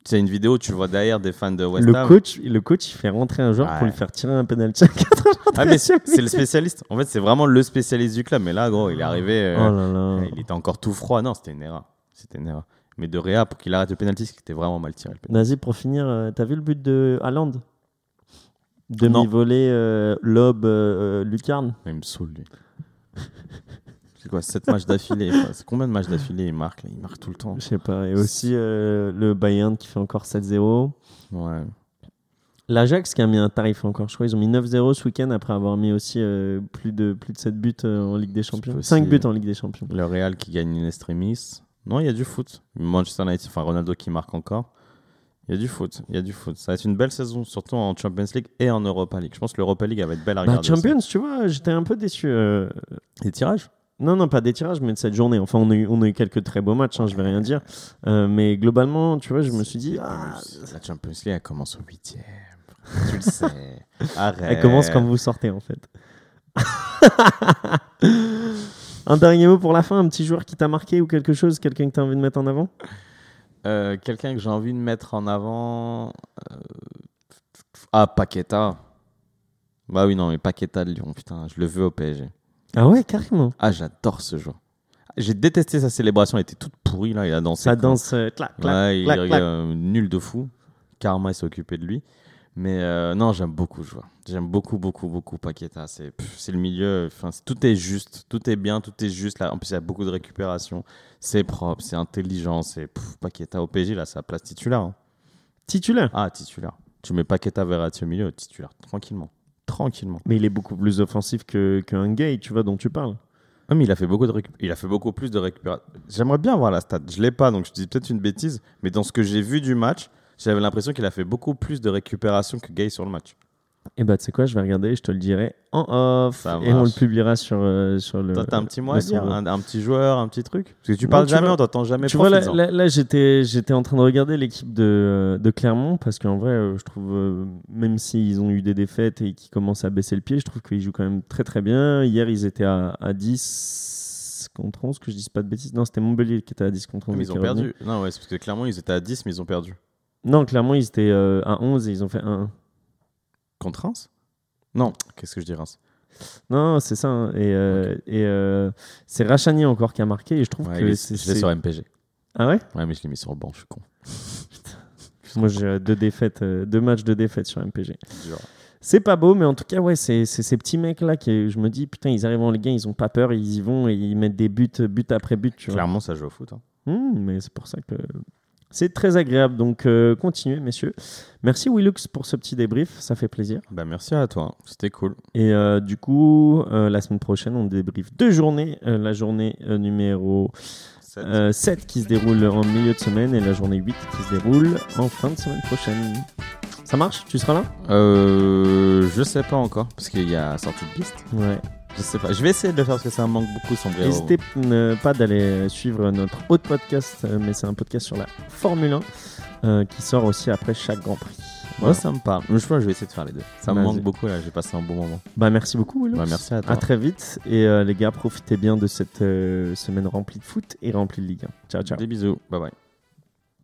C'est une vidéo où tu le vois derrière des fans de West Le Ham. coach, le coach, il fait rentrer un joueur pour lui faire tirer un penalty. (laughs) à 80. Ah, mais c'est le spécialiste. En fait, c'est vraiment le spécialiste du club. Mais là, gros, il est arrivé. euh, Oh là là. Il était encore tout froid. Non, c'était une erreur. C'était une erreur. Mais de Réa, pour qu'il arrête le penalty, c'était vraiment mal tiré. Nazi, pour finir, euh, t'as vu le but de Haaland? Demi-volée, euh, lob, euh, euh, lucarne. Il me saoule, lui. (laughs) c'est quoi, 7 matchs d'affilée C'est combien de matchs d'affilée il marque là Il marque tout le temps. Je sais pas. Et aussi euh, le Bayern qui fait encore 7-0. Ouais. L'Ajax qui a mis un tarif encore. Je crois qu'ils ont mis 9-0 ce week-end après avoir mis aussi euh, plus, de, plus de 7 buts euh, en Ligue des Champions. possible. 5 buts en Ligue des Champions. Le Real qui gagne in extremis. Non, il y a du foot. Manchester United, enfin Ronaldo qui marque encore. Il y a du foot. Il y a du foot. Ça va être une belle saison, surtout en Champions League et en Europa League. Je pense que l'Europa League va être belle à Bah, regarder. Champions, tu vois, j'étais un peu déçu. euh. Les tirages Non, non, pas des tirages, mais de cette journée. Enfin, on a eu, on a eu quelques très beaux matchs, hein, je vais rien dire. Euh, mais globalement, tu vois, je me suis dit, ah, La Champions League, elle commence au 8 Tu le sais. (laughs) Arrête. elle commence quand vous sortez, en fait. (laughs) un dernier mot pour la fin, un petit joueur qui t'a marqué ou quelque chose, quelqu'un que tu as envie de mettre en avant? Euh, Quelqu'un que j'ai envie de mettre en avant. euh, Ah, Paqueta. Bah oui, non, mais Paqueta de Lyon, putain, je le veux au PSG. Ah ouais, carrément. Ah, j'adore ce joueur. J'ai détesté sa célébration, elle était toute pourrie là, il a dansé. Ça danse, euh, clac, clac, Ouais, il clac, euh, nul de fou. Karma il s'est occupé de lui. Mais euh, non, j'aime beaucoup le joueur. J'aime beaucoup, beaucoup, beaucoup Paqueta. C'est c'est le milieu. Enfin, c'est- tout est juste. Tout est bien. Tout est juste. Là. En plus, il y a beaucoup de récupération. C'est propre. C'est intelligent. C'est Paqueta au PSG. Là, sa place titulaire. hein. Titulaire. Ah, titulaire. Tu mets Paqueta Verratti au milieu. Titulaire. Tranquillement. Tranquillement. Mais il est beaucoup plus offensif que- qu'un gay, tu vois, dont tu parles. Ah, mais il a fait beaucoup de récup- il a fait beaucoup plus de récupération. J'aimerais bien voir la stat. Je l'ai pas, donc je dis peut-être une bêtise. Mais dans ce que j'ai vu du match, j'avais l'impression qu'il a fait beaucoup plus de récupération que Gay sur le match. Et bah, tu sais quoi, je vais regarder, je te le dirai en off. Et on le publiera sur, euh, sur le. Toi, t'as un petit mot à dire un, un petit joueur, un petit truc? Parce que tu Non, parles tu jamais, vois- on t'entend jamais Tu vois, là, profites-en. là, là, j'étais, j'étais en train de regarder l'équipe de, de Clermont parce qu'en vrai, euh, je trouve, euh, même s'ils ont eu des défaites et qu'ils commencent à baisser le pied, je trouve qu'ils jouent quand même très très bien. Hier, ils étaient à, à 10 contre 11, que je dise pas de bêtises. Non, c'était Montpellier qui était à 10 contre 11. Mais ils ont perdu. Non, ouais, c'est parce que clairement, ils étaient à 10, mais ils ont perdu. Non, Clermont, ils étaient euh, à 11 et ils ont fait 1-1. Contre Reims? Non, qu'est-ce que je dis Reims? Non, c'est ça. hein. Et, euh, et euh, c'est Rachani encore qui a marqué. Et je trouve Ouais, que c'est. je l'ai sur MPG. Ah ouais? Ouais, mais je l'ai mis sur le banc, je suis con. Moi, j'ai euh, deux défaites, euh, deux matchs de défaites sur MPG. C'est pas beau, mais en tout cas, ouais, c'est ces petits mecs-là qui, je me dis, putain, ils arrivent en Ligue 1, ils ont pas peur, ils y vont et ils mettent des buts, but après but, tu vois. Clairement, ça joue au foot. hein. Hmm, mais c'est pour ça que c'est très agréable. Donc, euh, continuez, messieurs. Merci Willux pour ce petit débrief, ça fait plaisir. Bah, merci à toi, c'était cool. Et euh, du coup, euh, la semaine prochaine, on débriefe deux journées. La journée numéro Sept. euh, 7 qui se déroule en milieu de semaine et la journée 8 qui se déroule en fin de semaine prochaine. Ça marche? Tu seras là? Je sais pas encore, parce qu'il y a sortie de piste. Ouais. Je sais pas. Je vais essayer de le faire parce que ça me manque beaucoup son vrai. N'hésitez pas d'aller suivre notre autre podcast, euh, mais c'est un podcast sur la Formule 1 euh, qui sort aussi après chaque Grand Prix. Moi, Voilà. ça me parle. Je crois que je vais essayer de faire les deux. Ça me manque beaucoup là, j'ai passé un bon moment. Bah, merci beaucoup. Bah, merci à toi. À très vite. Et euh, les gars, profitez bien de cette euh, semaine remplie de foot et remplie de Ligue 1. Ciao, ciao. Des bisous. Bye bye.